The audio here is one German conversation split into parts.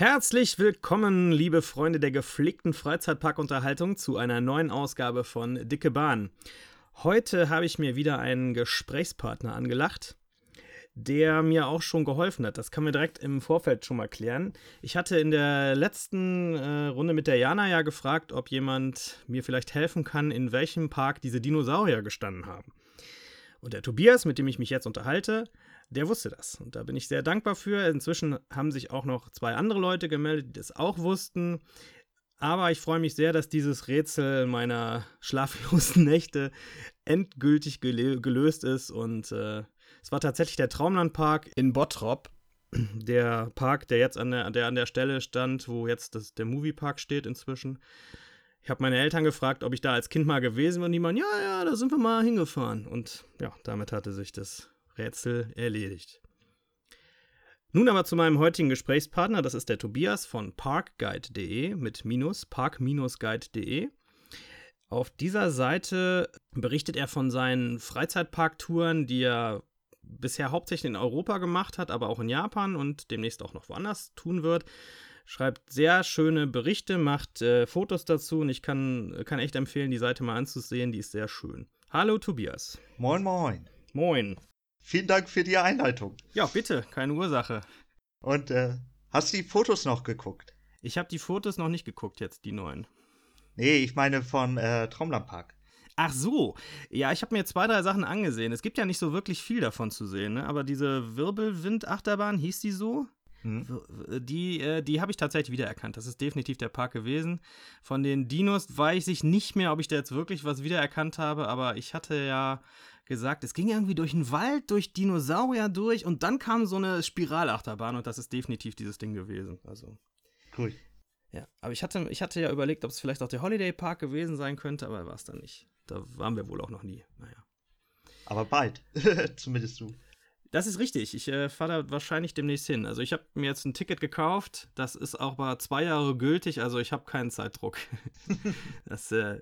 Herzlich willkommen, liebe Freunde der gepflegten Freizeitparkunterhaltung, zu einer neuen Ausgabe von Dicke Bahn. Heute habe ich mir wieder einen Gesprächspartner angelacht, der mir auch schon geholfen hat. Das kann mir direkt im Vorfeld schon mal klären. Ich hatte in der letzten äh, Runde mit der Jana ja gefragt, ob jemand mir vielleicht helfen kann, in welchem Park diese Dinosaurier gestanden haben. Und der Tobias, mit dem ich mich jetzt unterhalte, der wusste das. Und da bin ich sehr dankbar für. Inzwischen haben sich auch noch zwei andere Leute gemeldet, die das auch wussten. Aber ich freue mich sehr, dass dieses Rätsel meiner schlaflosen Nächte endgültig gelöst ist. Und äh, es war tatsächlich der Traumlandpark in Bottrop. Der Park, der jetzt an der, der an der Stelle stand, wo jetzt das, der Moviepark steht inzwischen. Ich habe meine Eltern gefragt, ob ich da als Kind mal gewesen bin und die meinen, ja, ja, da sind wir mal hingefahren. Und ja, damit hatte sich das Rätsel erledigt. Nun aber zu meinem heutigen Gesprächspartner, das ist der Tobias von parkguide.de mit minus park-guide.de. Auf dieser Seite berichtet er von seinen Freizeitparktouren, die er bisher hauptsächlich in Europa gemacht hat, aber auch in Japan und demnächst auch noch woanders tun wird. Schreibt sehr schöne Berichte, macht äh, Fotos dazu und ich kann, kann echt empfehlen, die Seite mal anzusehen, die ist sehr schön. Hallo Tobias. Moin, moin. Moin. Vielen Dank für die Einleitung. Ja, bitte, keine Ursache. Und äh, hast du die Fotos noch geguckt? Ich habe die Fotos noch nicht geguckt, jetzt die neuen. Nee, ich meine von äh, Traumlandpark. Ach so, ja, ich habe mir zwei, drei Sachen angesehen. Es gibt ja nicht so wirklich viel davon zu sehen, ne? aber diese Wirbelwind-Achterbahn, hieß die so? Hm. Die, äh, die habe ich tatsächlich wiedererkannt. Das ist definitiv der Park gewesen. Von den Dinos weiß ich nicht mehr, ob ich da jetzt wirklich was wiedererkannt habe, aber ich hatte ja gesagt, es ging irgendwie durch den Wald, durch Dinosaurier durch und dann kam so eine Spiralachterbahn und das ist definitiv dieses Ding gewesen. Also. Cool. Ja, aber ich hatte, ich hatte ja überlegt, ob es vielleicht auch der Holiday Park gewesen sein könnte, aber war es dann nicht. Da waren wir wohl auch noch nie. Naja. Aber bald. Zumindest du. Das ist richtig. Ich äh, fahre da wahrscheinlich demnächst hin. Also ich habe mir jetzt ein Ticket gekauft. Das ist auch mal zwei Jahre gültig. Also ich habe keinen Zeitdruck. das äh,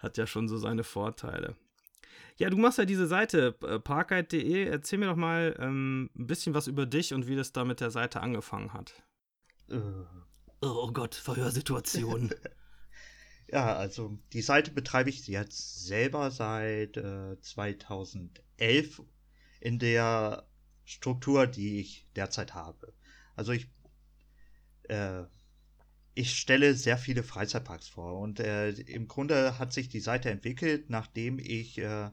hat ja schon so seine Vorteile. Ja, du machst ja diese Seite äh, parkguide.de. Erzähl mir doch mal ähm, ein bisschen was über dich und wie das da mit der Seite angefangen hat. Äh. Oh Gott, Verhörsituation. ja, also die Seite betreibe ich jetzt selber seit äh, 2011 in der Struktur, die ich derzeit habe. Also ich, äh, ich stelle sehr viele Freizeitparks vor und äh, im Grunde hat sich die Seite entwickelt, nachdem ich äh,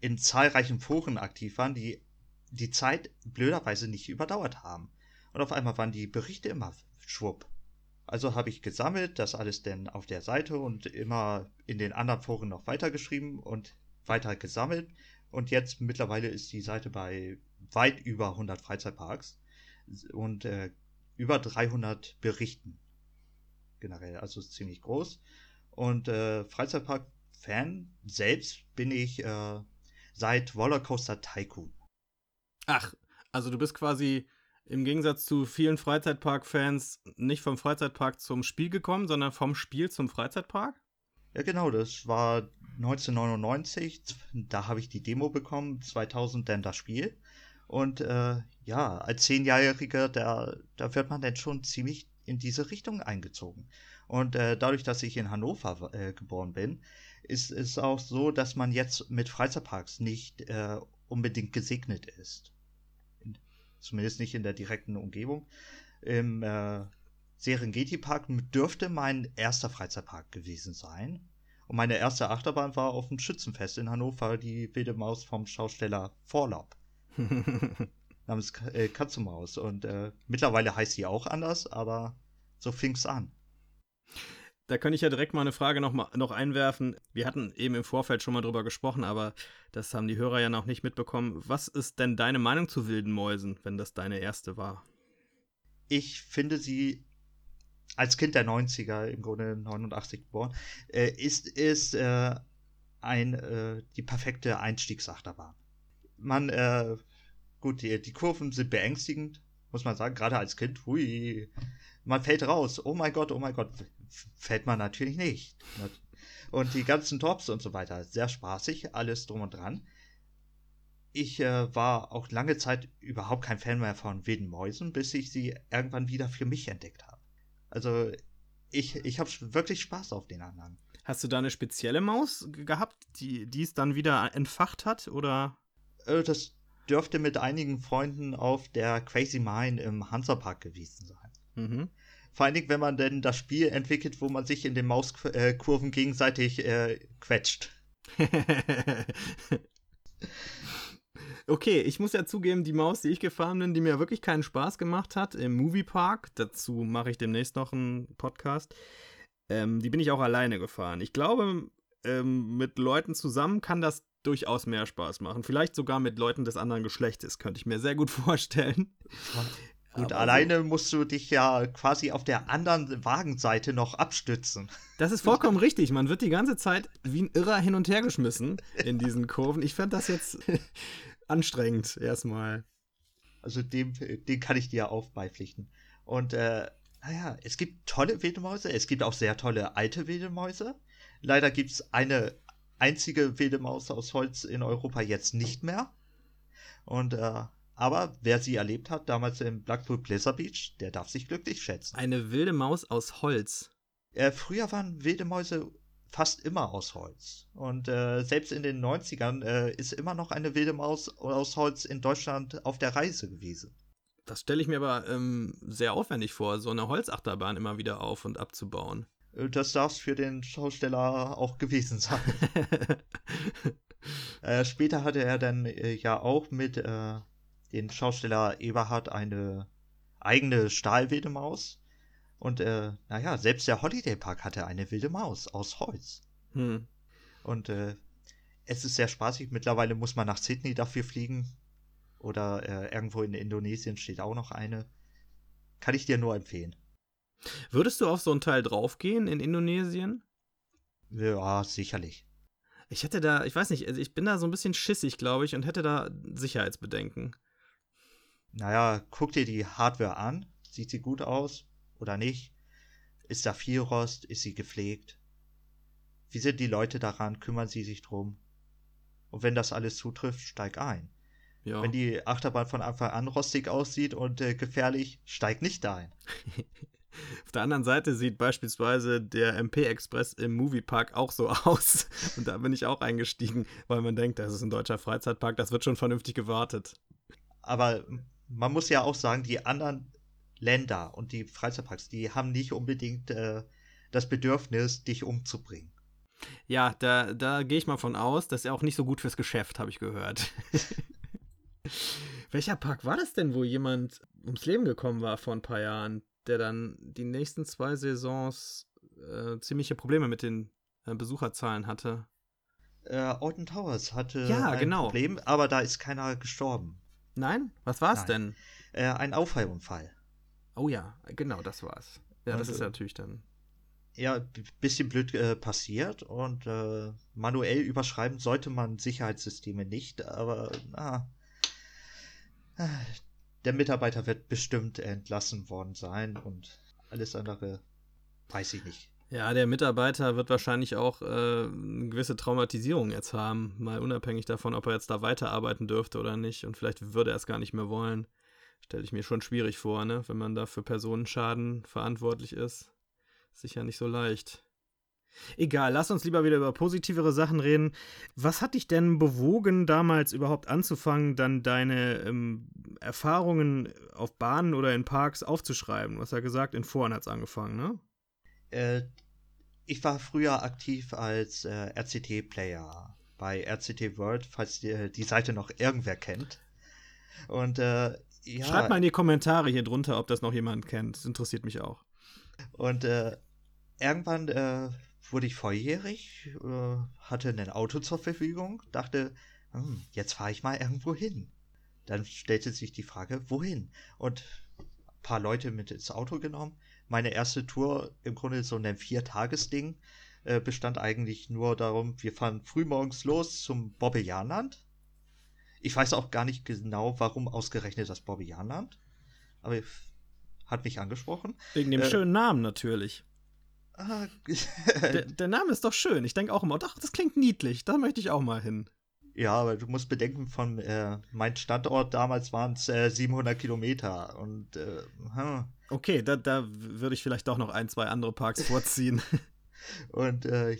in zahlreichen Foren aktiv waren, die die Zeit blöderweise nicht überdauert haben. Und auf einmal waren die Berichte immer schwupp. Also habe ich gesammelt, das alles denn auf der Seite und immer in den anderen Foren noch weitergeschrieben und weiter gesammelt. Und jetzt mittlerweile ist die Seite bei weit über 100 Freizeitparks und äh, über 300 Berichten generell. Also ziemlich groß. Und äh, Freizeitpark-Fan selbst bin ich äh, seit Rollercoaster Tycoon. Ach, also du bist quasi im Gegensatz zu vielen Freizeitpark-Fans nicht vom Freizeitpark zum Spiel gekommen, sondern vom Spiel zum Freizeitpark? Ja, genau, das war 1999. Da habe ich die Demo bekommen, 2000 dann das Spiel. Und äh, ja, als Zehnjähriger, da, da wird man dann schon ziemlich in diese Richtung eingezogen. Und äh, dadurch, dass ich in Hannover äh, geboren bin, ist es auch so, dass man jetzt mit Freizeitparks nicht äh, unbedingt gesegnet ist. In, zumindest nicht in der direkten Umgebung. Im äh, Serengeti Park dürfte mein erster Freizeitpark gewesen sein. Und meine erste Achterbahn war auf dem Schützenfest in Hannover, die wilde Maus vom Schausteller Vorlaub. namens äh, Katzenmaus. Und äh, mittlerweile heißt sie auch anders, aber so fing's an. Da könnte ich ja direkt mal eine Frage noch, mal, noch einwerfen. Wir hatten eben im Vorfeld schon mal drüber gesprochen, aber das haben die Hörer ja noch nicht mitbekommen. Was ist denn deine Meinung zu wilden Mäusen, wenn das deine erste war? Ich finde sie als Kind der 90er, im Grunde 89 geboren, äh, ist, ist äh, ein, äh, die perfekte Einstiegsachterbahn. Man, äh, gut, die, die Kurven sind beängstigend, muss man sagen, gerade als Kind. Hui, man fällt raus. Oh mein Gott, oh mein Gott, fällt man natürlich nicht. Und die ganzen Tops und so weiter, sehr spaßig, alles drum und dran. ich äh, war auch lange Zeit überhaupt kein Fan mehr von wilden Mäusen, bis ich sie irgendwann wieder für mich entdeckt habe. Also ich, ich habe wirklich Spaß auf den anderen. Hast du da eine spezielle Maus gehabt, die, die es dann wieder entfacht hat, oder? Äh, das dürfte mit einigen Freunden auf der Crazy Mine im Hansapark gewesen sein. Mhm. Vor allen Dingen, wenn man denn das Spiel entwickelt, wo man sich in den Mauskurven gegenseitig äh, quetscht. Okay, ich muss ja zugeben, die Maus, die ich gefahren bin, die mir wirklich keinen Spaß gemacht hat im Moviepark, dazu mache ich demnächst noch einen Podcast, ähm, die bin ich auch alleine gefahren. Ich glaube, ähm, mit Leuten zusammen kann das durchaus mehr Spaß machen. Vielleicht sogar mit Leuten des anderen Geschlechtes, könnte ich mir sehr gut vorstellen. Gut, Aber alleine musst du dich ja quasi auf der anderen Wagenseite noch abstützen. Das ist vollkommen richtig. Man wird die ganze Zeit wie ein Irrer hin und her geschmissen in diesen Kurven. Ich fände das jetzt anstrengend erstmal. Also dem, dem kann ich dir auch beipflichten. Und äh, naja, es gibt tolle Wildemäuse, es gibt auch sehr tolle alte Wildemäuse. Leider gibt es eine einzige Wildemaus aus Holz in Europa jetzt nicht mehr. Und äh, aber wer sie erlebt hat, damals im Blackpool Blizzard Beach, der darf sich glücklich schätzen. Eine wilde Maus aus Holz. Äh, früher waren wilde Mäuse fast immer aus Holz. Und äh, selbst in den 90ern äh, ist immer noch eine wilde Maus aus Holz in Deutschland auf der Reise gewesen. Das stelle ich mir aber ähm, sehr aufwendig vor, so eine Holzachterbahn immer wieder auf und abzubauen. Äh, das darf es für den Schausteller auch gewesen sein. äh, später hatte er dann äh, ja auch mit äh, dem Schausteller Eberhard eine eigene Stahlwilde Maus und äh, naja, selbst der Holiday Park hatte eine wilde Maus aus Holz. Hm. Und äh, es ist sehr spaßig. Mittlerweile muss man nach Sydney dafür fliegen. Oder äh, irgendwo in Indonesien steht auch noch eine. Kann ich dir nur empfehlen. Würdest du auf so ein Teil draufgehen in Indonesien? Ja, sicherlich. Ich hätte da, ich weiß nicht, also ich bin da so ein bisschen schissig, glaube ich, und hätte da Sicherheitsbedenken. Naja, guck dir die Hardware an. Sieht sie gut aus? Oder nicht? Ist da viel Rost? Ist sie gepflegt? Wie sind die Leute daran? Kümmern sie sich drum? Und wenn das alles zutrifft, steig ein. Ja. Wenn die Achterbahn von Anfang an rostig aussieht und äh, gefährlich, steig nicht ein. Auf der anderen Seite sieht beispielsweise der MP Express im Moviepark auch so aus. Und da bin ich auch eingestiegen, weil man denkt, das ist ein deutscher Freizeitpark, das wird schon vernünftig gewartet. Aber man muss ja auch sagen, die anderen Länder und die Freizeitparks, die haben nicht unbedingt äh, das Bedürfnis, dich umzubringen. Ja, da, da gehe ich mal von aus, das ist ja auch nicht so gut fürs Geschäft, habe ich gehört. Welcher Park war das denn, wo jemand ums Leben gekommen war vor ein paar Jahren, der dann die nächsten zwei Saisons äh, ziemliche Probleme mit den äh, Besucherzahlen hatte? Äh, Alton Towers hatte ja, ein genau. Problem, aber da ist keiner gestorben. Nein? Was war es denn? Äh, ein Aufheilunfall. Oh ja, genau, das war's. Ja, das ist natürlich dann. Ja, bisschen blöd äh, passiert und äh, manuell überschreiben sollte man Sicherheitssysteme nicht, aber na, der Mitarbeiter wird bestimmt entlassen worden sein und alles andere weiß ich nicht. Ja, der Mitarbeiter wird wahrscheinlich auch äh, eine gewisse Traumatisierung jetzt haben, mal unabhängig davon, ob er jetzt da weiterarbeiten dürfte oder nicht. Und vielleicht würde er es gar nicht mehr wollen stelle ich mir schon schwierig vor, ne? Wenn man da für Personenschaden verantwortlich ist. Sicher nicht so leicht. Egal, lass uns lieber wieder über positivere Sachen reden. Was hat dich denn bewogen, damals überhaupt anzufangen, dann deine ähm, Erfahrungen auf Bahnen oder in Parks aufzuschreiben? Du hast ja gesagt, in Foren hat es angefangen, ne? Äh, ich war früher aktiv als äh, RCT-Player bei RCT World, falls die, die Seite noch irgendwer kennt. Und äh, ja. Schreibt mal in die Kommentare hier drunter, ob das noch jemand kennt. Das interessiert mich auch. Und äh, irgendwann äh, wurde ich volljährig, äh, hatte ein Auto zur Verfügung, dachte, hm, jetzt fahre ich mal irgendwo hin. Dann stellte sich die Frage, wohin? Und ein paar Leute mit ins Auto genommen. Meine erste Tour, im Grunde so ein Viertagesding, äh, bestand eigentlich nur darum, wir fahren frühmorgens los zum Bobbejaanland ich weiß auch gar nicht genau, warum ausgerechnet das Bobbejaanland. Aber hat mich angesprochen. Wegen dem äh, schönen Namen natürlich. Ah, der, der, Name ist doch schön. Ich denke auch immer, doch, das klingt niedlich. Da möchte ich auch mal hin. Ja, aber du musst bedenken, von äh, mein Standort damals waren es äh, 700 Kilometer und äh, hm. Okay, da, da würde ich vielleicht doch noch ein, zwei andere Parks vorziehen. und äh,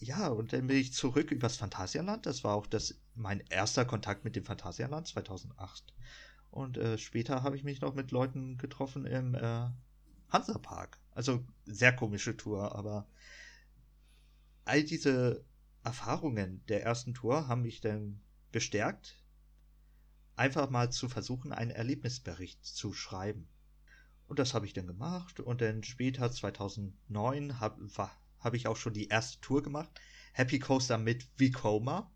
ja, und dann bin ich zurück übers Phantasialand. Das war auch das, mein erster Kontakt mit dem Phantasialand 2008. Und äh, später habe ich mich noch mit Leuten getroffen im äh, Hansapark. Also sehr komische Tour, aber all diese Erfahrungen der ersten Tour haben mich dann bestärkt, einfach mal zu versuchen, einen Erlebnisbericht zu schreiben. Und das habe ich dann gemacht und dann später 2009 habe hab ich auch schon die erste Tour gemacht. Happy Coaster mit Vekoma.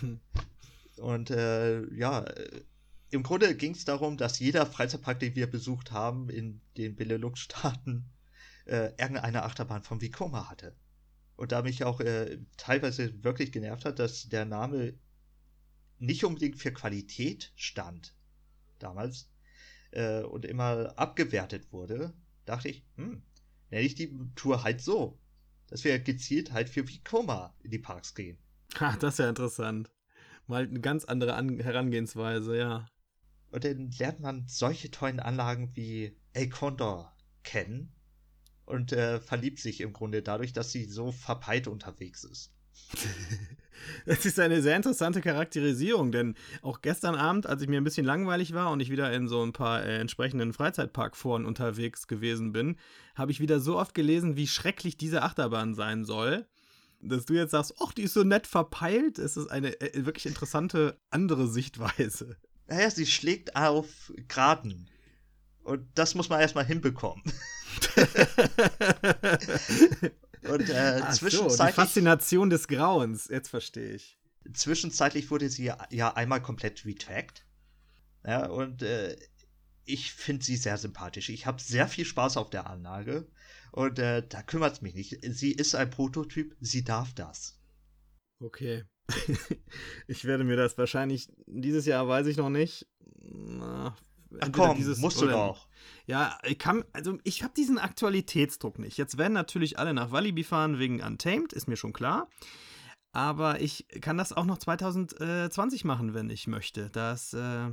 Hm. Und äh, ja, im Grunde ging es darum, dass jeder Freizeitpark, den wir besucht haben in den Benelux-Staaten, äh, irgendeine Achterbahn von Vekoma hatte. Und da mich auch äh, teilweise wirklich genervt hat, dass der Name nicht unbedingt für Qualität stand damals äh, und immer abgewertet wurde, dachte ich, hm, nenne ich die Tour halt so, dass wir gezielt halt für Vekoma in die Parks gehen. Ha, das ist ja interessant. Mal eine ganz andere An Herangehensweise, ja. Und dann lernt man solche tollen Anlagen wie El Condor kennen und äh, verliebt sich im Grunde dadurch, dass sie so verpeilt unterwegs ist. Das ist eine sehr interessante Charakterisierung, denn auch gestern Abend, als ich mir ein bisschen langweilig war und ich wieder in so ein paar äh, entsprechenden Freizeitparkforen unterwegs gewesen bin, habe ich wieder so oft gelesen, wie schrecklich diese Achterbahn sein soll, dass du jetzt sagst, ach, die ist so nett verpeilt. Es ist eine äh, wirklich interessante andere Sichtweise. Naja, sie schlägt auf Graden. Und das muss man erstmal hinbekommen. Und äh, Ach zwischenzeitlich. So, die Faszination des Grauens, jetzt verstehe ich. Zwischenzeitlich wurde sie ja einmal komplett retrackt. Ja, und äh, ich finde sie sehr sympathisch. Ich habe sehr viel Spaß auf der Anlage. Und äh, da kümmert es mich nicht. Sie ist ein Prototyp, sie darf das. Okay. ich werde mir das wahrscheinlich dieses Jahr, weiß ich noch nicht. Na, Ach komm, dieses, musst du doch. Ja, ich kann, also ich habe diesen Aktualitätsdruck nicht. Jetzt werden natürlich alle nach Walibi fahren wegen Untamed, ist mir schon klar. Aber ich kann das auch noch 2020 machen, wenn ich möchte. Das, äh,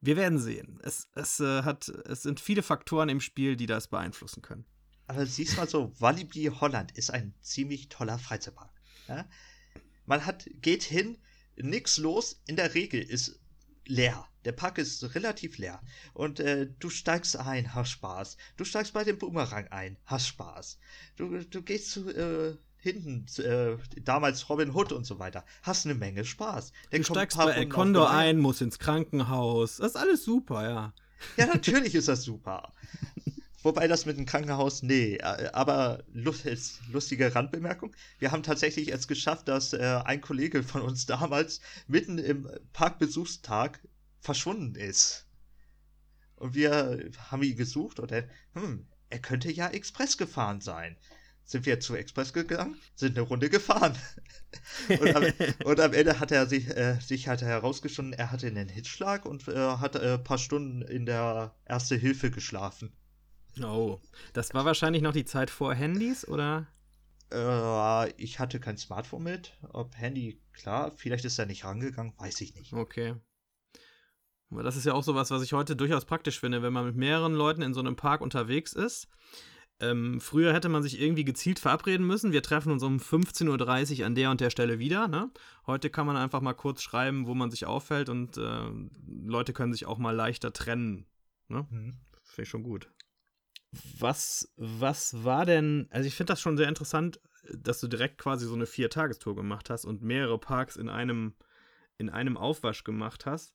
wir werden sehen. Es, es, äh, hat, es sind viele Faktoren im Spiel, die das beeinflussen können. Aber siehst mal so, Walibi Holland ist ein ziemlich toller Freizeitpark. Ja? Man hat, geht hin, nix los, in der Regel ist leer. Der Park ist relativ leer. Und äh, du steigst ein, hast Spaß. Du steigst bei dem Boomerang ein, hast Spaß. Du, du gehst zu, äh, hinten, äh, damals Robin Hood und so weiter. Hast eine Menge Spaß. Dann du steigst bei El Condor ein, musst ins Krankenhaus. Das ist alles super, ja. Ja, natürlich ist das super. Wobei das mit dem Krankenhaus, nee, äh, aber lustige Randbemerkung. Wir haben tatsächlich es geschafft, dass äh, ein Kollege von uns damals mitten im Parkbesuchstag verschwunden ist. Und wir haben ihn gesucht und er, hm, er könnte ja Express gefahren sein. Sind wir zu Express gegangen, sind eine Runde gefahren. und, am, und, am, Ende hat er sich, äh, sich halt herausgefunden, er hatte einen Hitzschlag und äh, hat ein äh, paar Stunden in der Erste Hilfe geschlafen. Oh, das war wahrscheinlich noch die Zeit vor Handys, oder? Äh, ich hatte kein Smartphone mit. Ob Handy, klar, vielleicht ist er nicht rangegangen, weiß ich nicht. Okay. Aber das ist ja auch sowas, was ich heute durchaus praktisch finde, wenn man mit mehreren Leuten in so einem Park unterwegs ist. Ähm, früher hätte man sich irgendwie gezielt verabreden müssen. Wir treffen uns um 15.30 Uhr an der und der Stelle wieder. Ne? Heute kann man einfach mal kurz schreiben, wo man sich auffällt und äh, Leute können sich auch mal leichter trennen. Ne? Mhm. Finde ich schon gut. Was, was war denn, also ich finde das schon sehr interessant, dass du direkt quasi so eine Vier-Tagestour gemacht hast und mehrere Parks in einem, in einem Aufwasch gemacht hast.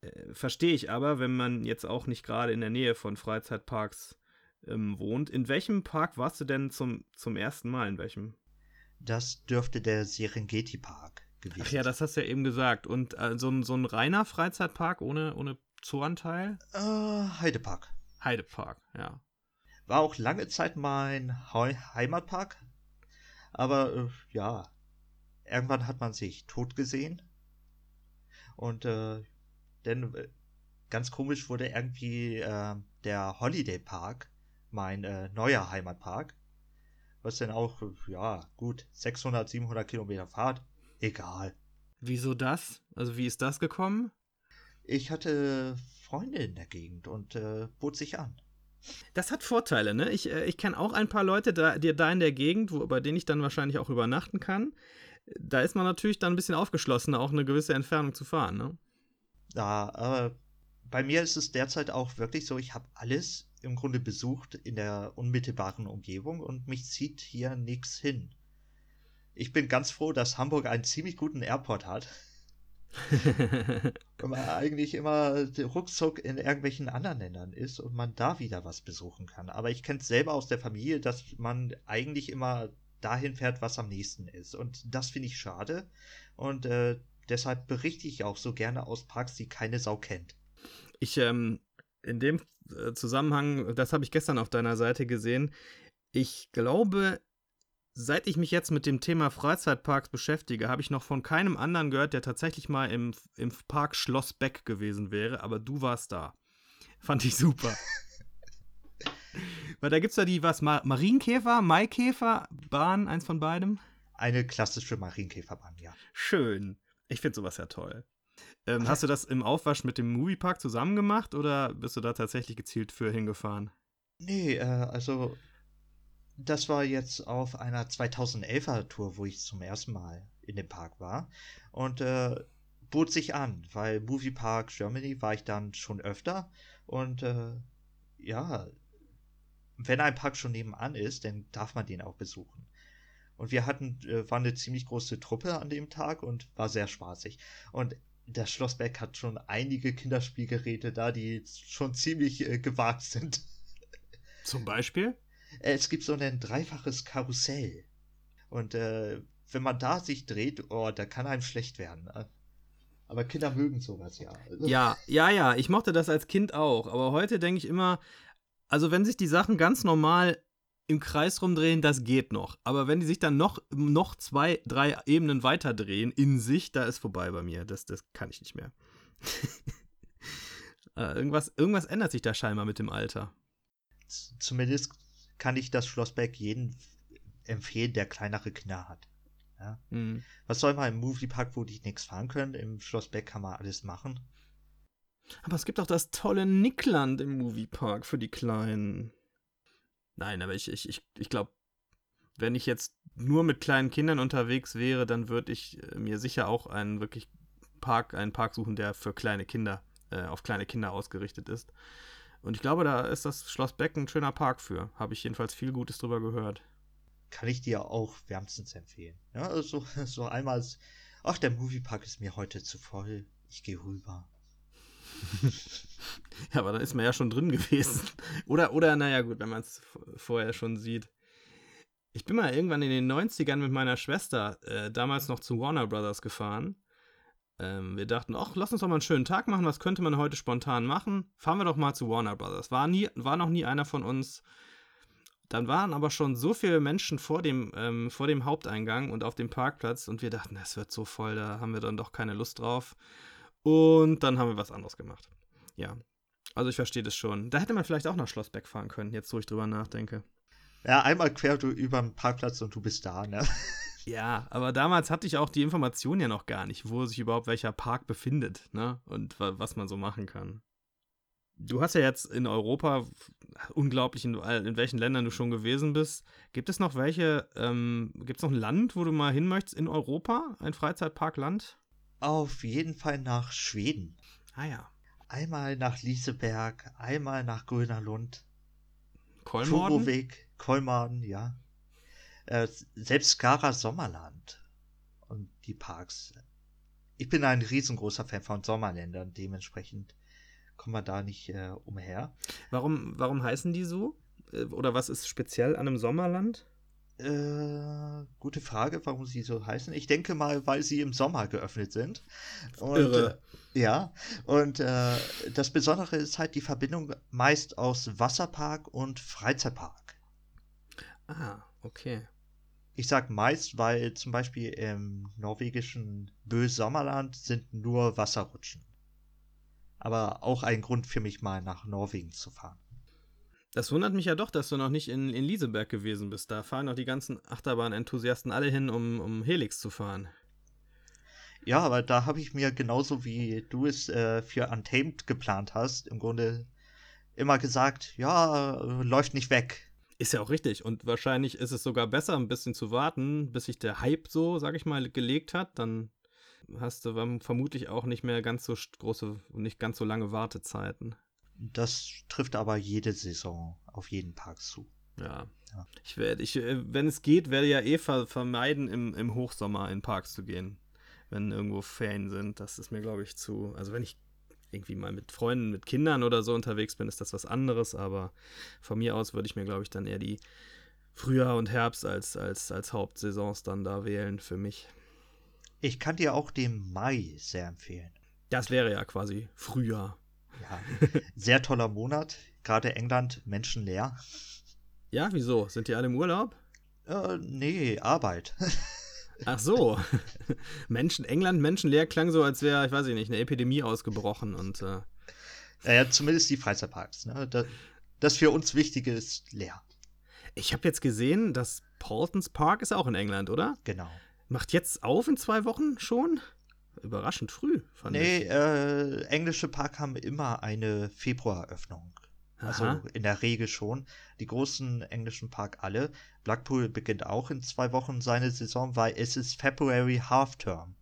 Äh, Verstehe ich aber, wenn man jetzt auch nicht gerade in der Nähe von Freizeitparks ähm, wohnt. In welchem Park warst du denn zum, zum ersten Mal? In welchem? Das dürfte der Serengeti Park gewesen sein. Ach ja, das hast du ja eben gesagt. Und äh, so, ein, so ein reiner Freizeitpark ohne, ohne Zooanteil? Äh, Heidepark. Heidepark, ja. War auch lange Zeit mein Heimatpark. Aber äh, ja, irgendwann hat man sich tot gesehen. Und äh, denn äh, ganz komisch wurde irgendwie äh, der Holiday Park mein äh, neuer Heimatpark. Was denn auch, ja, gut, 600, 700 Kilometer Fahrt. Egal. Wieso das? Also wie ist das gekommen? Ich hatte Freunde in der Gegend und äh, bot sich an. Das hat Vorteile, ne? Ich, äh, ich kenne auch ein paar Leute da, die, da in der Gegend, wo, bei denen ich dann wahrscheinlich auch übernachten kann. Da ist man natürlich dann ein bisschen aufgeschlossener, auch eine gewisse Entfernung zu fahren, ne? Ja, aber bei mir ist es derzeit auch wirklich so, ich habe alles im Grunde besucht in der unmittelbaren Umgebung und mich zieht hier nichts hin. Ich bin ganz froh, dass Hamburg einen ziemlich guten Airport hat. Wenn man eigentlich immer ruckzuck in irgendwelchen anderen Ländern ist und man da wieder was besuchen kann. Aber ich kenne es selber aus der Familie, dass man eigentlich immer dahin fährt, was am nächsten ist. Und das finde ich schade. Und äh, deshalb berichte ich auch so gerne aus Parks, die keine Sau kennt. Ich, ähm, in dem äh, Zusammenhang, das habe ich gestern auf deiner Seite gesehen, ich glaube, seit ich mich jetzt mit dem Thema Freizeitparks beschäftige, habe ich noch von keinem anderen gehört, der tatsächlich mal im, im Park Schloss Beck gewesen wäre, aber du warst da. Fand ich super. Weil da gibt es ja die, was, Marienkäfer, Maikäfer, Bahn, eins von beidem? Eine klassische Marienkäferbahn, ja. Schön. Ich finde sowas ja toll. Ähm, hast du das im Aufwasch mit dem Moviepark zusammen gemacht oder bist du da tatsächlich gezielt für hingefahren? Nee, äh, also das war jetzt auf einer 2011er Tour, wo ich zum ersten Mal in dem Park war und äh, bot sich an, weil Movie Park Germany war ich dann schon öfter und äh, ja, wenn ein Park schon nebenan ist, dann darf man den auch besuchen. Und wir hatten, äh, war eine ziemlich große Truppe an dem Tag und war sehr spaßig. Und der Schlossberg hat schon einige Kinderspielgeräte da, die schon ziemlich äh, gewagt sind. Zum Beispiel? Es gibt so ein dreifaches Karussell. Und äh, wenn man da sich dreht, oh, da kann einem schlecht werden. Ne? Aber Kinder mögen sowas, ja. Ja, ja, ja. Ich mochte das als Kind auch. Aber heute denke ich immer, also wenn sich die Sachen ganz normal im Kreis rumdrehen, das geht noch. Aber wenn die sich dann noch, noch zwei, drei Ebenen weiter drehen in sich, da ist vorbei bei mir. Das, das kann ich nicht mehr. äh, irgendwas, irgendwas ändert sich da scheinbar mit dem Alter. Zumindest kann ich das Schlossberg jeden empfehlen, der kleinere Kinder hat. Ja? Mhm. Was soll man im Moviepark, wo die nichts fahren können? Im Schlossberg kann man alles machen. Aber es gibt auch das tolle Nickland im Moviepark für die Kleinen. Nein, aber ich, ich, ich, ich glaube, wenn ich jetzt nur mit kleinen Kindern unterwegs wäre, dann würde ich äh, mir sicher auch einen wirklich Park, einen Park suchen, der für kleine Kinder, äh, auf kleine Kinder ausgerichtet ist. Und ich glaube, da ist das Schloss Beck ein schöner Park für. Habe ich jedenfalls viel Gutes drüber gehört. Kann ich dir auch wärmstens empfehlen. Ja, also, so einmal, ach, der Moviepark ist mir heute zu voll. Ich gehe rüber. ja, aber dann ist man ja schon drin gewesen. Oder, oder naja, gut, wenn man es vorher schon sieht. Ich bin mal irgendwann in den 90ern mit meiner Schwester äh, damals noch zu Warner Brothers gefahren. Ähm, wir dachten, ach, lass uns doch mal einen schönen Tag machen. Was könnte man heute spontan machen? Fahren wir doch mal zu Warner Brothers. War, nie, war noch nie einer von uns. Dann waren aber schon so viele Menschen vor dem, ähm, vor dem Haupteingang und auf dem Parkplatz und wir dachten, das wird so voll, da haben wir dann doch keine Lust drauf. Und dann haben wir was anderes gemacht. Ja. Also ich verstehe das schon. Da hätte man vielleicht auch nach Schlossberg fahren können, jetzt wo ich drüber nachdenke. Ja, einmal quer du über den Parkplatz und du bist da, ne? Ja, aber damals hatte ich auch die Information ja noch gar nicht, wo sich überhaupt welcher Park befindet, ne? Und was man so machen kann. Du hast ja jetzt in Europa unglaublich, in, in welchen Ländern du schon gewesen bist. Gibt es noch welche, ähm, gibt es noch ein Land, wo du mal hin möchtest in Europa? Ein Freizeitparkland? Auf jeden Fall nach Schweden. Ah ja. Einmal nach Lieseberg, einmal nach Grüner Lund. Kolmorden? Kolmarden, ja. Äh, selbst Skara Sommerland und die Parks. Ich bin ein riesengroßer Fan von Sommerländern, dementsprechend kommen wir da nicht äh, umher. Warum, warum heißen die so? Äh, oder was ist speziell an einem Sommerland? Äh, gute Frage, warum sie so heißen. Ich denke mal, weil sie im Sommer geöffnet sind. Und, Irre. Äh, ja, und äh, das Besondere ist halt die Verbindung meist aus Wasserpark und Freizeitpark. Ah, okay. Ich sag meist, weil zum Beispiel im norwegischen Bö Sommerland sind nur Wasserrutschen. Aber auch ein Grund für mich mal nach Norwegen zu fahren. Das wundert mich ja doch, dass du noch nicht in, in Lieseberg gewesen bist. Da fahren doch die ganzen Achterbahn-Enthusiasten alle hin, um, um Helix zu fahren. Ja, aber da habe ich mir genauso wie du es äh, für Untamed geplant hast, im Grunde immer gesagt, ja, läuft nicht weg. Ist ja auch richtig. Und wahrscheinlich ist es sogar besser, ein bisschen zu warten, bis sich der Hype so, sag ich mal, gelegt hat. Dann hast du vermutlich auch nicht mehr ganz so große, nicht ganz so lange Wartezeiten. Das trifft aber jede Saison auf jeden Park zu. Ja. ja. Ich werde, ich, äh, wenn es geht, werde ja eh vermeiden, im, im Hochsommer in Parks zu gehen. Wenn irgendwo Ferien sind. Das ist mir, glaube ich, zu. Also wenn ich irgendwie mal mit Freunden, mit Kindern oder so unterwegs bin, ist das was anderes. Aber von mir aus würde ich mir, glaube ich, dann eher die Frühjahr und Herbst als, als, als Hauptsaisons dann da wählen für mich. Ich kann dir auch den Mai sehr empfehlen. Das wäre ja quasi Frühjahr. Ja, sehr toller Monat. Gerade England menschenleer. Ja, wieso? Sind die alle im Urlaub? Äh, nee, Arbeit. Ach so. Menschen, England menschenleer klang so, als wäre, ich weiß nicht, eine Epidemie ausgebrochen und. Äh ja, zumindest die Freizeitparks. Ne? Das, das für uns Wichtige ist leer. Ich habe jetzt gesehen, dass Paultons Park ist auch in England, oder? Genau. Macht jetzt auf in zwei Wochen schon? Überraschend früh, fand nee, ich. Nee, äh, englische Park haben immer eine Februaröffnung. Also Aha. in der Regel schon. Die großen englischen Park alle. Blackpool beginnt auch in zwei Wochen seine Saison, weil es ist February Half Term.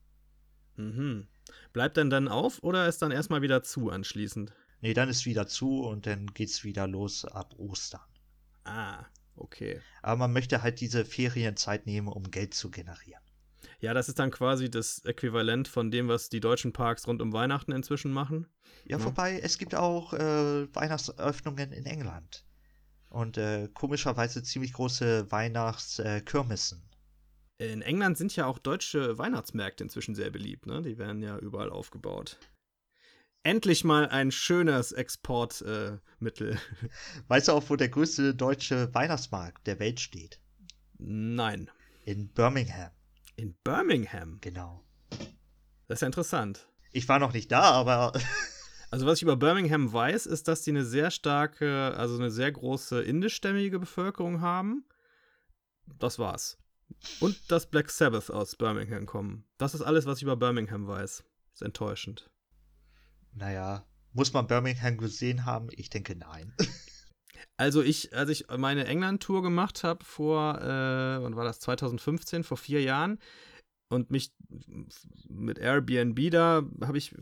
Mhm. Bleibt dann dann auf oder ist dann erstmal wieder zu anschließend? Nee, dann ist wieder zu und dann geht's wieder los ab Ostern. Ah, okay. Aber man möchte halt diese Ferienzeit nehmen, um Geld zu generieren. Ja, das ist dann quasi das Äquivalent von dem, was die deutschen Parks rund um Weihnachten inzwischen machen. Ja, ja. wobei es gibt auch äh, Weihnachtsöffnungen in England. Und äh, komischerweise ziemlich große Weihnachtskirmessen. Äh, in England sind ja auch deutsche Weihnachtsmärkte inzwischen sehr beliebt, ne? Die werden ja überall aufgebaut. Endlich mal ein schönes Exportmittel. Äh, weißt du auch, wo der größte deutsche Weihnachtsmarkt der Welt steht? Nein. In Birmingham. In Birmingham? Genau. Das ist ja interessant. Ich war noch nicht da, aber. Also was ich über Birmingham weiß, ist, dass die eine sehr starke, also eine sehr große indischstämmige Bevölkerung haben. Das war's. Und dass Black Sabbath aus Birmingham kommen. Das ist alles, was ich über Birmingham weiß. Ist enttäuschend. Naja, muss man Birmingham gesehen haben? Ich denke nein. Also ich, als ich meine England-Tour gemacht habe vor, äh, wann war das, 2015, vor vier Jahren, und mich mit Airbnb da habe ich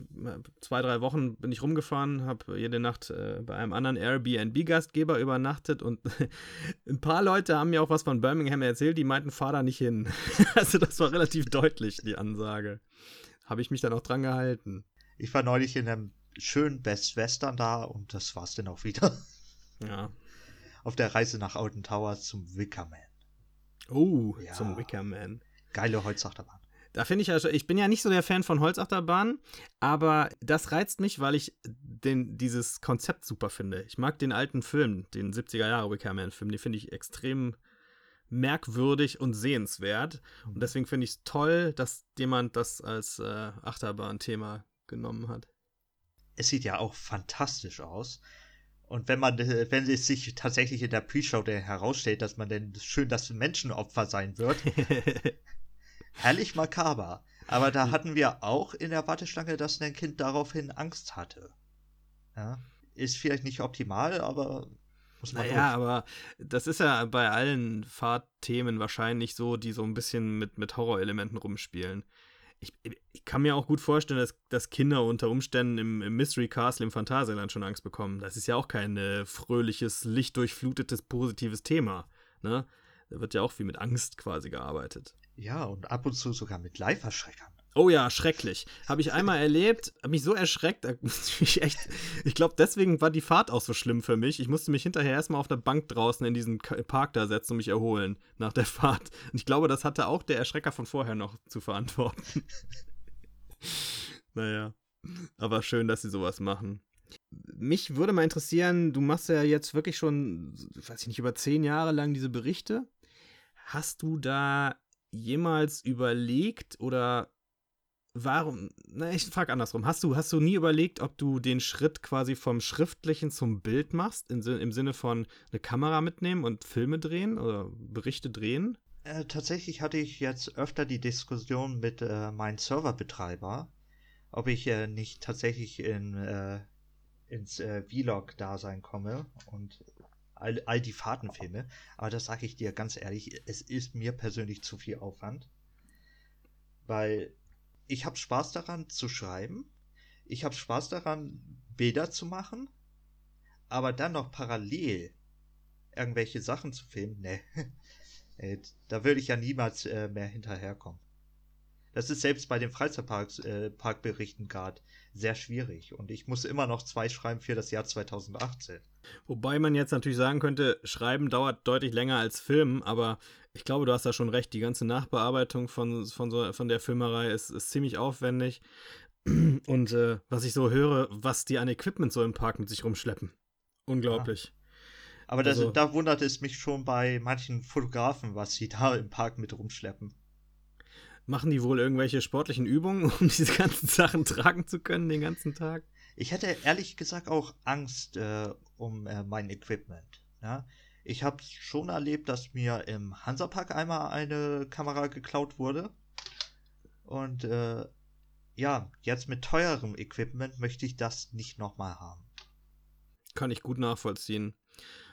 zwei, drei Wochen bin ich rumgefahren, habe jede Nacht äh, bei einem anderen Airbnb-Gastgeber übernachtet und ein paar Leute haben mir auch was von Birmingham erzählt, die meinten, fahr da nicht hin. also das war relativ deutlich, die Ansage. Habe ich mich dann auch dran gehalten. Ich war neulich in einem schönen Best Western da und das war's dann auch wieder. Ja. Auf der Reise nach Alton Towers zum Wickerman. Oh, ja. zum Wickerman. Geile Holzachterbahn. Da finde ich also, ich bin ja nicht so der Fan von Holzachterbahnen, aber das reizt mich, weil ich den, dieses Konzept super finde. Ich mag den alten Film, den 70er Jahre Wickerman-Film, den finde ich extrem merkwürdig und sehenswert. Und deswegen finde ich es toll, dass jemand das als äh, Achterbahn-Thema genommen hat. Es sieht ja auch fantastisch aus. Und wenn man, wenn es sich tatsächlich in der Pre-Show herausstellt, dass man denn schön das Menschenopfer sein wird, herrlich makaber. Aber da hatten wir auch in der Warteschlange, dass ein Kind daraufhin Angst hatte. Ja, ist vielleicht nicht optimal, aber muss man. Naja, durch. aber das ist ja bei allen Fahrthemen wahrscheinlich so, die so ein bisschen mit, mit Horrorelementen rumspielen ich, ich, kann mir auch gut vorstellen, dass, dass Kinder unter Umständen im, im, Mystery Castle im Phantasialand schon Angst bekommen. Das ist ja auch kein äh, fröhliches, lichtdurchflutetes, positives Thema. Ne? Da wird ja auch viel mit Angst quasi gearbeitet. Ja, und ab und zu sogar mit Live-Erschreckern. Oh ja, schrecklich. Habe ich einmal erlebt, habe mich so erschreckt, ich echt, ich glaube, deswegen war die Fahrt auch so schlimm für mich. Ich musste mich hinterher erstmal auf der Bank draußen in diesen Park da setzen und mich erholen nach der Fahrt. Und ich glaube, das hatte auch der Erschrecker von vorher noch zu verantworten. naja, aber schön, dass sie sowas machen. Mich würde mal interessieren, du machst ja jetzt wirklich schon, weiß ich nicht, über zehn Jahre lang diese Berichte. Hast du da jemals überlegt oder Warum? Na, ich frage andersrum. Hast du, hast du nie überlegt, ob du den Schritt quasi vom Schriftlichen zum Bild machst, im, im Sinne von eine Kamera mitnehmen und Filme drehen oder Berichte drehen? Äh, tatsächlich hatte ich jetzt öfter die Diskussion mit äh, meinem Serverbetreiber, ob ich äh, nicht tatsächlich in, äh, ins äh, Vlog-Dasein komme und all, all die Fahrten filme. Aber das sage ich dir ganz ehrlich, es ist mir persönlich zu viel Aufwand. Weil ich habe Spaß daran zu schreiben, ich habe Spaß daran, Bilder zu machen, aber dann noch parallel irgendwelche Sachen zu filmen, ne. da würde ich ja niemals äh, mehr hinterherkommen. Das ist selbst bei den Freizeitparkberichten äh, gerade sehr schwierig. Und ich muss immer noch zwei schreiben für das Jahr 2018. Wobei man jetzt natürlich sagen könnte, Schreiben dauert deutlich länger als Filmen, aber ich glaube, du hast da schon recht. Die ganze Nachbearbeitung von, von, so, von der Filmerei ist, ist ziemlich aufwendig. Und äh, was ich so höre, was die an Equipment so im Park mit sich rumschleppen. Unglaublich. Ja. Aber das, also, da wundert es mich schon bei manchen Fotografen, was sie da im Park mit rumschleppen. Machen die wohl irgendwelche sportlichen Übungen, um diese ganzen Sachen tragen zu können den ganzen Tag? Ich hätte ehrlich gesagt auch Angst äh, um äh, mein Equipment. Ja? Ich habe schon erlebt, dass mir im Hansapark einmal eine Kamera geklaut wurde. Und äh, ja, jetzt mit teurem Equipment möchte ich das nicht nochmal haben. Kann ich gut nachvollziehen.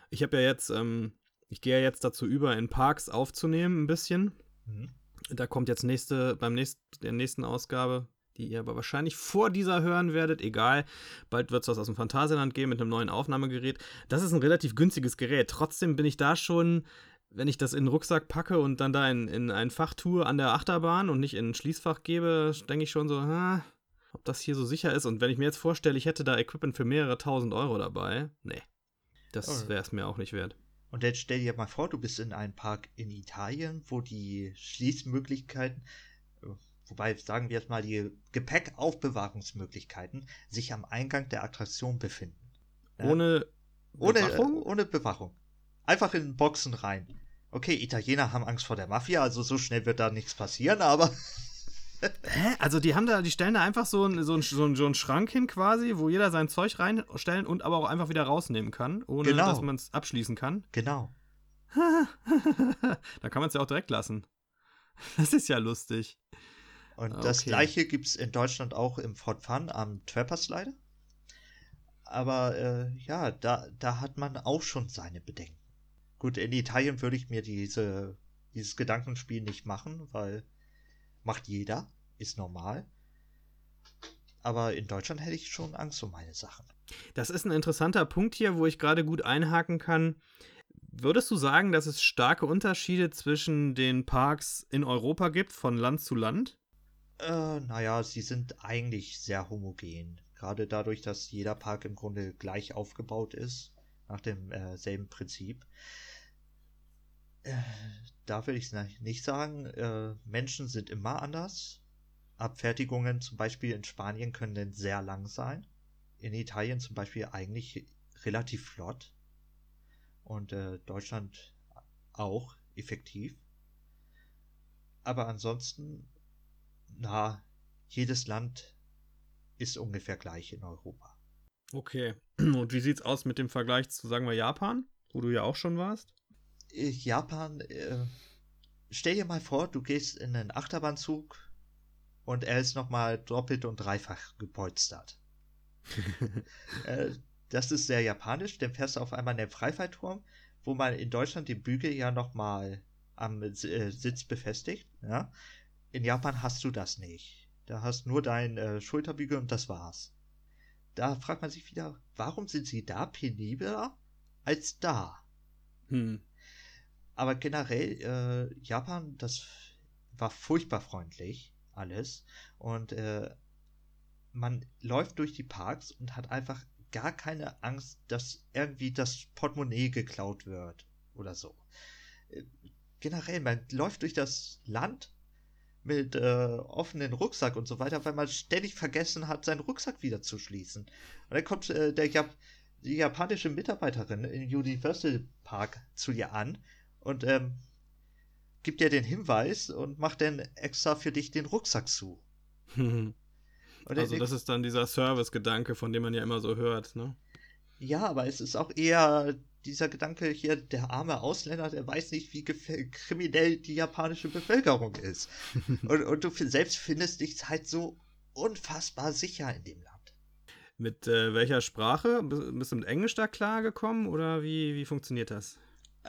Ich habe ja jetzt, ähm, ich gehe ja jetzt dazu über, in Parks aufzunehmen ein bisschen. Mhm. Da kommt jetzt nächste, beim nächsten, der nächsten Ausgabe, die ihr aber wahrscheinlich vor dieser hören werdet, egal. Bald wird es was aus dem Phantasialand geben mit einem neuen Aufnahmegerät. Das ist ein relativ günstiges Gerät. Trotzdem bin ich da schon, wenn ich das in den Rucksack packe und dann da in, in ein Fach tue an der Achterbahn und nicht in ein Schließfach gebe, denke ich schon so, ha, ob das hier so sicher ist. Und wenn ich mir jetzt vorstelle, ich hätte da Equipment für mehrere tausend Euro dabei, nee, das wäre es mir auch nicht wert. Und jetzt stell dir mal vor, du bist in einem Park in Italien, wo die Schließmöglichkeiten, äh, wobei sagen wir jetzt mal die Gepäckaufbewahrungsmöglichkeiten, sich am Eingang der Attraktion befinden. Ja? Ohne Bewachung? Ohne, ohne Bewachung. Einfach in Boxen rein. Okay, Italiener haben Angst vor der Mafia, also so schnell wird da nichts passieren, aber Hä? Also die haben da, die stellen da einfach so, ein, so, ein, so, ein, so einen Schrank hin quasi, wo jeder sein Zeug reinstellen und aber auch einfach wieder rausnehmen kann, ohne genau. dass man es abschließen kann. Genau. da kann man es ja auch direkt lassen. Das ist ja lustig. Und okay. das gleiche gibt es in Deutschland auch im Fort Fun am Trapper Aber äh, ja, da, da hat man auch schon seine Bedenken. Gut, in Italien würde ich mir diese, dieses Gedankenspiel nicht machen, weil Macht jeder, ist normal. Aber in Deutschland hätte ich schon Angst um meine Sachen. Das ist ein interessanter Punkt hier, wo ich gerade gut einhaken kann. Würdest du sagen, dass es starke Unterschiede zwischen den Parks in Europa gibt, von Land zu Land? Äh, naja, sie sind eigentlich sehr homogen. Gerade dadurch, dass jeder Park im Grunde gleich aufgebaut ist, nach demselben äh, Prinzip. Äh, da will ich es nicht sagen. Äh, Menschen sind immer anders. Abfertigungen zum Beispiel in Spanien können dann sehr lang sein. In Italien zum Beispiel eigentlich relativ flott. Und äh, Deutschland auch effektiv. Aber ansonsten, na, jedes Land ist ungefähr gleich in Europa. Okay. Und wie sieht's aus mit dem Vergleich zu, sagen wir, Japan, wo du ja auch schon warst? Japan, äh, stell dir mal vor, du gehst in einen Achterbahnzug und er ist nochmal doppelt und dreifach gepolstert. äh, das ist sehr japanisch, dann fährst du auf einmal in den Freifallturm, wo man in Deutschland den Bügel ja nochmal am äh, Sitz befestigt. Ja? In Japan hast du das nicht. Da hast nur dein äh, Schulterbügel und das war's. Da fragt man sich wieder, warum sind sie da penibler als da? Hm. Aber generell, äh, Japan, das war furchtbar freundlich, alles. Und äh, man läuft durch die Parks und hat einfach gar keine Angst, dass irgendwie das Portemonnaie geklaut wird oder so. Äh, generell, man läuft durch das Land mit äh, offenen Rucksack und so weiter, weil man ständig vergessen hat, seinen Rucksack wieder zu schließen. Und dann kommt äh, der Jap die japanische Mitarbeiterin im Universal Park zu ihr an und ähm, gibt dir den Hinweis und macht dann extra für dich den Rucksack zu. also das ist dann dieser Service-Gedanke, von dem man ja immer so hört, ne? Ja, aber es ist auch eher dieser Gedanke hier, der arme Ausländer, der weiß nicht, wie kriminell die japanische Bevölkerung ist. und, und du selbst findest dich halt so unfassbar sicher in dem Land. Mit äh, welcher Sprache? Bist du mit Englisch da klargekommen oder wie, wie funktioniert das?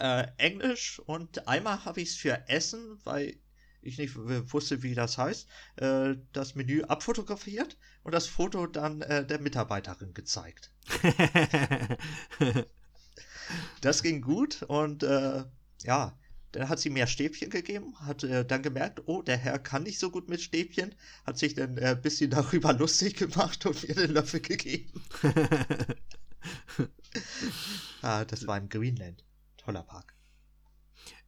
Äh, Englisch und einmal habe ich es für Essen, weil ich nicht wusste, wie das heißt, äh, das Menü abfotografiert und das Foto dann äh, der Mitarbeiterin gezeigt. das ging gut und äh, ja, dann hat sie mir Stäbchen gegeben, hat äh, dann gemerkt, oh, der Herr kann nicht so gut mit Stäbchen, hat sich dann ein äh, bisschen darüber lustig gemacht und mir den Löffel gegeben. ah, das war im Greenland. Toller Park.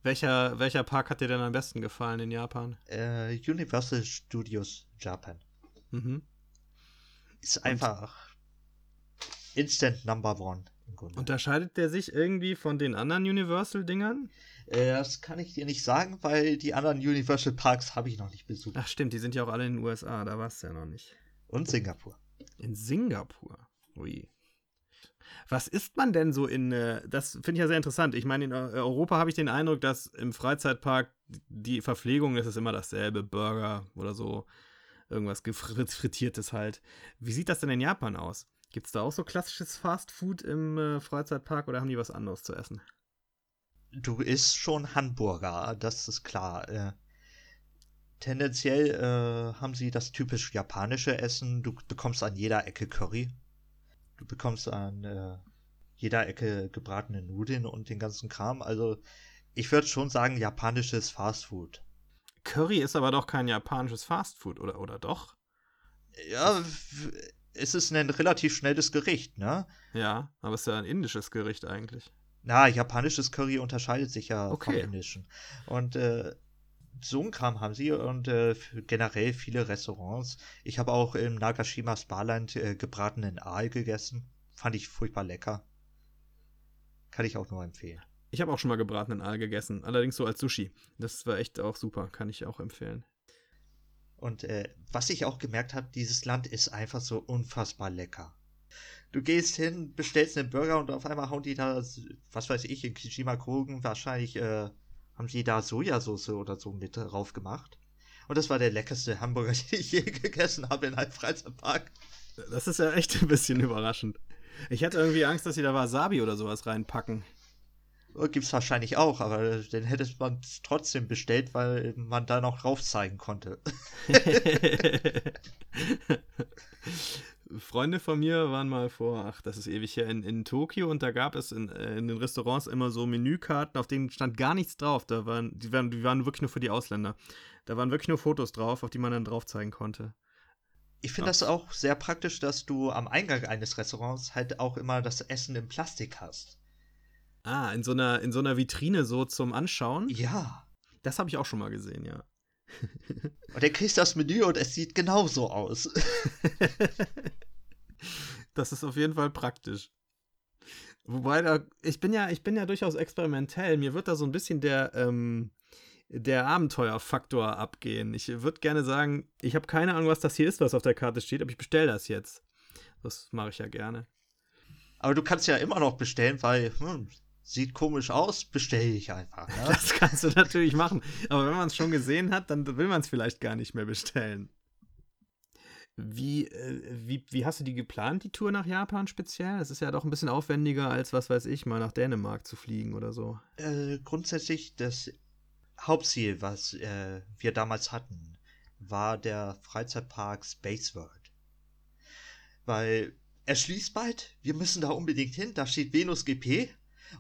Welcher, welcher Park hat dir denn am besten gefallen in Japan? Äh, Universal Studios Japan. Mhm. Ist einfach und, Instant Number One im Grunde. Unterscheidet der sich irgendwie von den anderen Universal-Dingern? Äh, das kann ich dir nicht sagen, weil die anderen Universal Parks habe ich noch nicht besucht. Ach stimmt, die sind ja auch alle in den USA, da warst du ja noch nicht. Und Singapur. In Singapur? Ui. Was isst man denn so in, äh, das finde ich ja sehr interessant. Ich meine, in Europa habe ich den Eindruck, dass im Freizeitpark die Verpflegung, das ist immer dasselbe, Burger oder so, irgendwas Frittiertes halt. Wie sieht das denn in Japan aus? Gibt es da auch so klassisches Fast Food im äh, Freizeitpark oder haben die was anderes zu essen? Du isst schon Hamburger, das ist klar. Äh, tendenziell äh, haben sie das typisch japanische Essen. Du bekommst an jeder Ecke Curry. Du bekommst an äh, jeder Ecke gebratene Nudeln und den ganzen Kram. Also ich würde schon sagen, japanisches Fastfood. Curry ist aber doch kein japanisches Fastfood, oder, oder doch? Ja, es ist ein relativ schnelles Gericht, ne? Ja, aber es ist ja ein indisches Gericht eigentlich. Na, japanisches Curry unterscheidet sich ja okay. vom indischen. Und äh, so ein Kram haben sie und äh, generell viele Restaurants. Ich habe auch im Nagashima Sparland äh, gebratenen Aal gegessen. Fand ich furchtbar lecker. Kann ich auch nur empfehlen. Ich habe auch schon mal gebratenen Aal gegessen, allerdings so als Sushi. Das war echt auch super, kann ich auch empfehlen. Und äh, was ich auch gemerkt habe, dieses Land ist einfach so unfassbar lecker du gehst hin, bestellst einen Burger und auf einmal hauen die da, was weiß ich, in Kijima Kogen wahrscheinlich, äh, haben die da Sojasauce oder so mit drauf gemacht. Und das war der leckerste Hamburger, den ich je gegessen habe in einem Freizeitpark. Das ist ja echt ein bisschen überraschend. Ich hatte irgendwie Angst, dass sie da Wasabi oder sowas reinpacken. Oh, gibt's wahrscheinlich auch, aber den hätte man trotzdem bestellt, weil man da noch drauf zeigen konnte. Freunde von mir waren mal vor, ach, das ist ewig her, in, in Tokio und da gab es in, äh, in, den Restaurants immer so Menükarten, auf denen stand gar nichts drauf. Da waren, die, waren, die waren wirklich nur für die Ausländer. Da waren wirklich nur Fotos drauf, auf die man dann drauf zeigen konnte. Ich finde das auch sehr praktisch, dass du am Eingang eines Restaurants halt auch immer das Essen in Plastik hast. Ah, in so einer, in so einer Vitrine so zum Anschauen? Ja. Das habe ich auch schon mal gesehen, ja. Und er kriegt das Menü und es sieht genauso aus. das ist auf jeden Fall praktisch. Wobei da, ich bin ja, ich bin ja durchaus experimentell. Mir wird da so ein bisschen der, ähm, der Abenteuerfaktor abgehen. Ich würde gerne sagen, ich habe keine Ahnung, was das hier ist, was auf der Karte steht, aber ich bestelle das jetzt. Das mache ich ja gerne. Aber du kannst ja immer noch bestellen, weil hm, sieht komisch aus, bestelle ich einfach. Ne? Das kannst du natürlich machen. Aber wenn man es schon gesehen hat, dann will man es vielleicht gar nicht mehr bestellen. Wie, äh, wie, wie hast du die geplant, die Tour nach Japan speziell? Das ist ja doch ein bisschen aufwendiger, als was weiß ich, mal nach Dänemark zu fliegen oder so. Äh, grundsätzlich das Hauptziel, was äh, wir damals hatten, war der Freizeitpark Space World. Weil er schließt bald, wir müssen da unbedingt hin, da steht Venus GP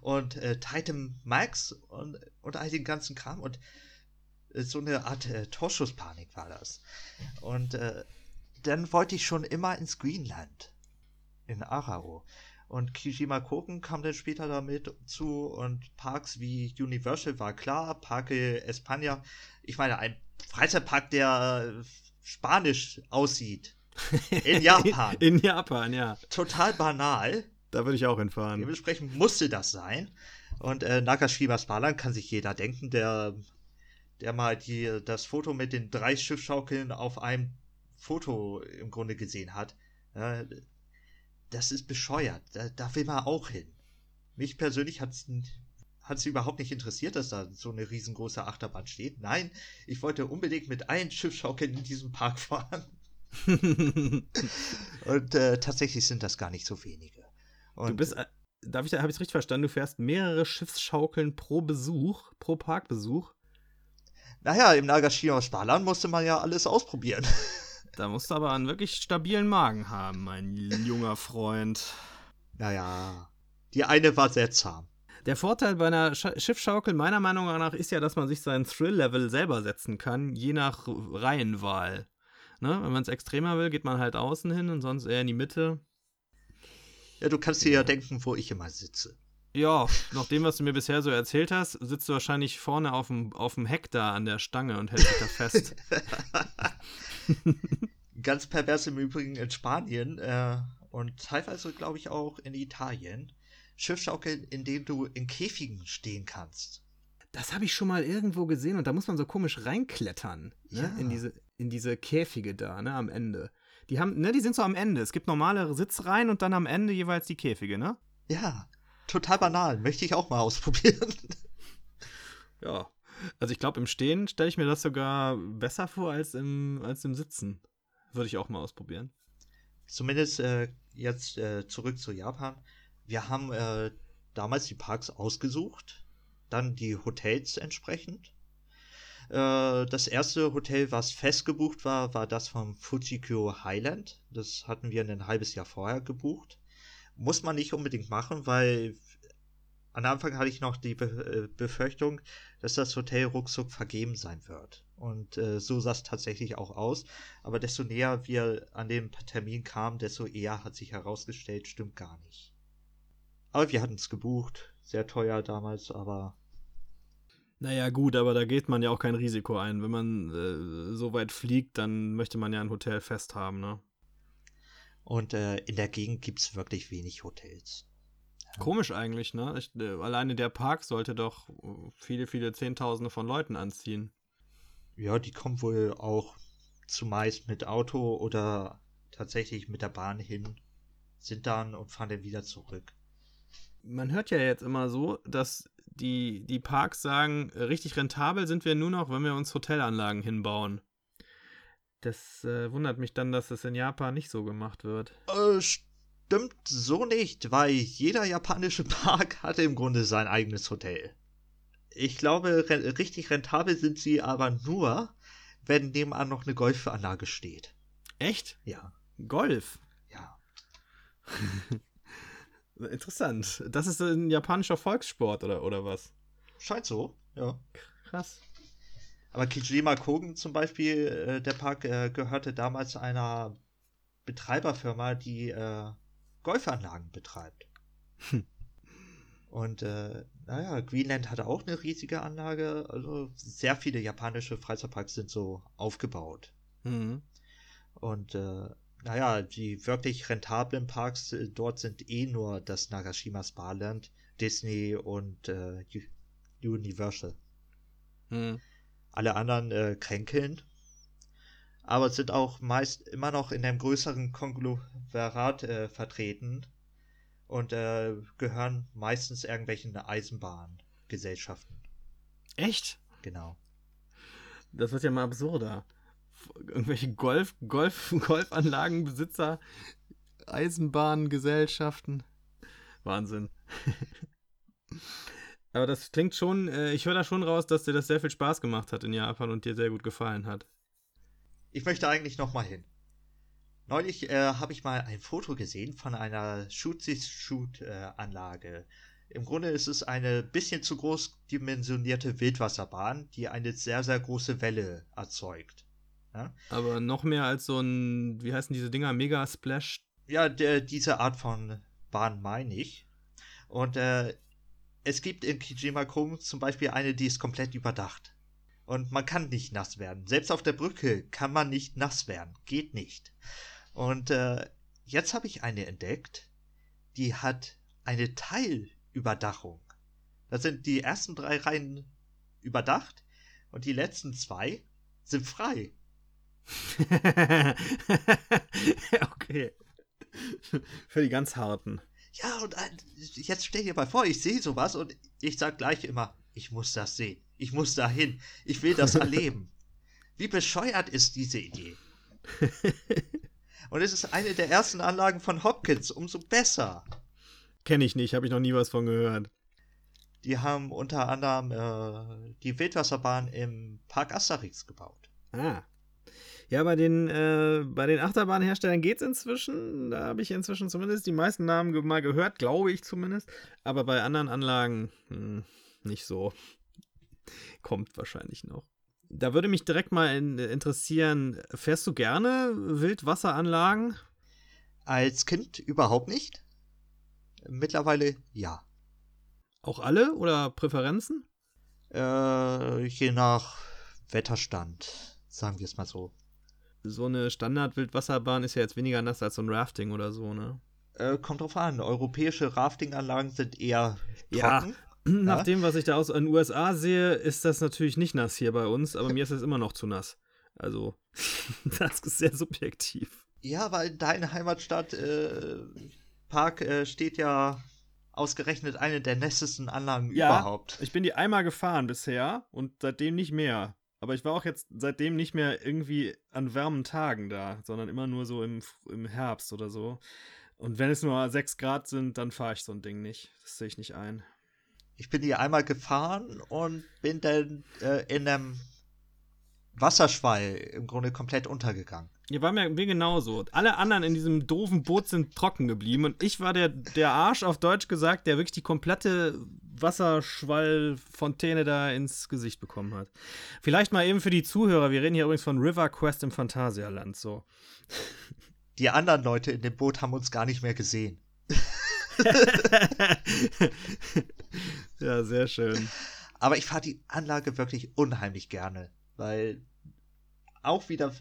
und äh, Titan Max und, und all den ganzen Kram und äh, so eine Art äh, Torschusspanik war das. Und äh, dann wollte ich schon immer ins Greenland, in Arao. Und Kijima Koken kam dann später damit zu und Parks wie Universal war klar, Parque España, ich meine, ein Freizeitpark, der spanisch aussieht. In Japan. In Japan, ja. Total banal. Da würde ich auch hinfahren. Dementsprechend musste das sein. Und äh, Nakashima Sparland kann sich jeder denken, der, der mal die, das Foto mit den drei Schiffschaukeln auf einem Foto im Grunde gesehen hat. Äh, das ist bescheuert. Da, da will man auch hin. mich persönlich hat es überhaupt nicht interessiert, dass da so eine riesengroße Achterbahn steht. Nein, ich wollte unbedingt mit allen Schiffschaukeln in diesem Park fahren. Und äh, tatsächlich sind das gar nicht so wenige. Und du bist, äh, darf ich, habe ich es richtig verstanden? Du fährst mehrere Schiffsschaukeln pro Besuch, pro Parkbesuch? Naja, im Nagashima Sparlan musste man ja alles ausprobieren. Da musst du aber einen wirklich stabilen Magen haben, mein junger Freund. Naja, die eine war sehr zahm. Der Vorteil bei einer Sch Schiffschaukel meiner Meinung nach ist ja, dass man sich seinen Thrill-Level selber setzen kann, je nach Reihenwahl. Ne? Wenn man es extremer will, geht man halt außen hin und sonst eher in die Mitte. Ja, du kannst dir ja denken, wo ich immer sitze. Ja, nach dem, was du mir bisher so erzählt hast, sitzt du wahrscheinlich vorne auf dem, auf dem Heck da an der Stange und hältst dich da fest. Ganz pervers im Übrigen in Spanien äh, und teilweise, glaube ich, auch in Italien. Schiffschaukeln, in denen du in Käfigen stehen kannst. Das habe ich schon mal irgendwo gesehen und da muss man so komisch reinklettern. Ne? Ja. In, diese, in diese Käfige da, ne, am Ende. Die haben, ne, die sind so am Ende. Es gibt normale Sitzreihen und dann am Ende jeweils die Käfige, ne? Ja, total banal. Möchte ich auch mal ausprobieren. ja. Also ich glaube, im Stehen stelle ich mir das sogar besser vor als im, als im Sitzen. Würde ich auch mal ausprobieren. Zumindest äh, jetzt äh, zurück zu Japan. Wir haben äh, damals die Parks ausgesucht, dann die Hotels entsprechend. Äh, das erste Hotel, was festgebucht war, war das vom Fujikyo Highland. Das hatten wir ein halbes Jahr vorher gebucht. Muss man nicht unbedingt machen, weil am Anfang hatte ich noch die Be äh, Befürchtung, dass das Hotel ruckzuck vergeben sein wird. Und äh, so sah es tatsächlich auch aus. Aber desto näher wir an den Termin kamen, desto eher hat sich herausgestellt, stimmt gar nicht. Aber wir hatten es gebucht. Sehr teuer damals, aber. Naja, gut, aber da geht man ja auch kein Risiko ein. Wenn man äh, so weit fliegt, dann möchte man ja ein Hotel fest haben, ne? Und äh, in der Gegend gibt es wirklich wenig Hotels. Komisch eigentlich, ne? Ich, äh, alleine der Park sollte doch äh, viele, viele Zehntausende von Leuten anziehen. Ja, die kommen wohl auch zumeist mit Auto oder tatsächlich mit der Bahn hin, sind dann und fahren dann wieder zurück. Man hört ja jetzt immer so, dass die, die Parks sagen, richtig rentabel sind wir nur noch, wenn wir uns Hotelanlagen hinbauen. Das äh, wundert mich dann, dass es in Japan nicht so gemacht wird. Äh, stimmt so nicht, weil jeder japanische Park hat im Grunde sein eigenes Hotel. Ich glaube, re richtig rentabel sind sie aber nur, wenn nebenan noch eine Golfanlage steht. Echt? Ja. Golf? Ja. Interessant. Das ist ein japanischer Volkssport oder, oder was? Scheint so, ja. Krass. Aber Kijima Kogen zum Beispiel, äh, der Park äh, gehörte damals einer Betreiberfirma, die äh, Golfanlagen betreibt. Hm. Und äh, naja, Greenland hatte auch eine riesige Anlage. Also sehr viele japanische Freizeitparks sind so aufgebaut. Mhm. Und äh, naja, die wirklich rentablen Parks äh, dort sind eh nur das Nagashima Sparland, Disney und äh, Universal. Mhm. Alle anderen äh, kränkeln aber sind auch meist immer noch in einem größeren Konglomerat äh, vertreten und äh, gehören meistens irgendwelchen Eisenbahngesellschaften. Echt? Genau. Das wird ja mal absurder. Irgendwelche Golf, Golf, Golfanlagenbesitzer, Eisenbahngesellschaften. Wahnsinn. Aber das klingt schon, äh, ich höre da schon raus, dass dir das sehr viel Spaß gemacht hat in Japan und dir sehr gut gefallen hat. Ich möchte eigentlich noch mal hin. Neulich äh, habe ich mal ein Foto gesehen von einer Shoot-Shoot-Anlage. Im Grunde ist es eine bisschen zu groß dimensionierte Wildwasserbahn, die eine sehr, sehr große Welle erzeugt. Ja? Aber noch mehr als so ein, wie heißen diese Dinger, Mega Splash? Ja, der, diese Art von Bahn meine ich. Und äh, es gibt in Kijima Kung zum Beispiel eine, die ist komplett überdacht. Und man kann nicht nass werden. Selbst auf der Brücke kann man nicht nass werden. Geht nicht. Und äh, jetzt habe ich eine entdeckt, die hat eine Teilüberdachung. Da sind die ersten drei Reihen überdacht und die letzten zwei sind frei. okay. Für die ganz harten. Ja, und jetzt stell dir mal vor, ich sehe sowas und ich sag gleich immer, ich muss das sehen. Ich muss dahin. Ich will das erleben. Wie bescheuert ist diese Idee? und es ist eine der ersten Anlagen von Hopkins, umso besser. Kenne ich nicht, habe ich noch nie was von gehört. Die haben unter anderem äh, die Wildwasserbahn im Park Asterix gebaut. Ah. Ja, bei den, äh, bei den Achterbahnherstellern geht es inzwischen. Da habe ich inzwischen zumindest die meisten Namen ge mal gehört, glaube ich zumindest. Aber bei anderen Anlagen mh, hm, nicht so. Kommt wahrscheinlich noch. Da würde mich direkt mal in, interessieren, fährst du gerne Wildwasseranlagen? Als Kind überhaupt nicht. Mittlerweile ja. Auch alle oder Präferenzen? Äh, je nach Wetterstand, sagen wir es mal so. So eine Standard-Wildwasserbahn ist ja jetzt weniger nass als so ein Rafting oder so, ne? Äh, kommt drauf an. Europäische Raftinganlagen sind eher trocken. Ja, nach ja? dem, was ich da aus den USA sehe, ist das natürlich nicht nass hier bei uns, aber mir ist es immer noch zu nass. Also, das ist sehr subjektiv. Ja, weil deine Heimatstadt äh, Park äh, steht ja ausgerechnet eine der nässesten Anlagen ja, überhaupt. Ich bin die einmal gefahren bisher und seitdem nicht mehr. Aber ich war auch jetzt seitdem nicht mehr irgendwie an warmen Tagen da, sondern immer nur so im, im Herbst oder so. Und wenn es nur 6 Grad sind, dann fahre ich so ein Ding nicht. Das sehe ich nicht ein. Ich bin die einmal gefahren und bin dann äh, in einem Wasserschwall im Grunde komplett untergegangen. Ja, war mir, mir genauso. Alle anderen in diesem doofen Boot sind trocken geblieben und ich war der, der Arsch auf Deutsch gesagt, der wirklich die komplette Wasserschwallfontäne da ins Gesicht bekommen hat. Vielleicht mal eben für die Zuhörer, wir reden hier übrigens von River Quest im Phantasialand, so. Die anderen Leute in dem Boot haben uns gar nicht mehr gesehen. ja, sehr schön. Aber ich fahre die Anlage wirklich unheimlich gerne, weil auch wieder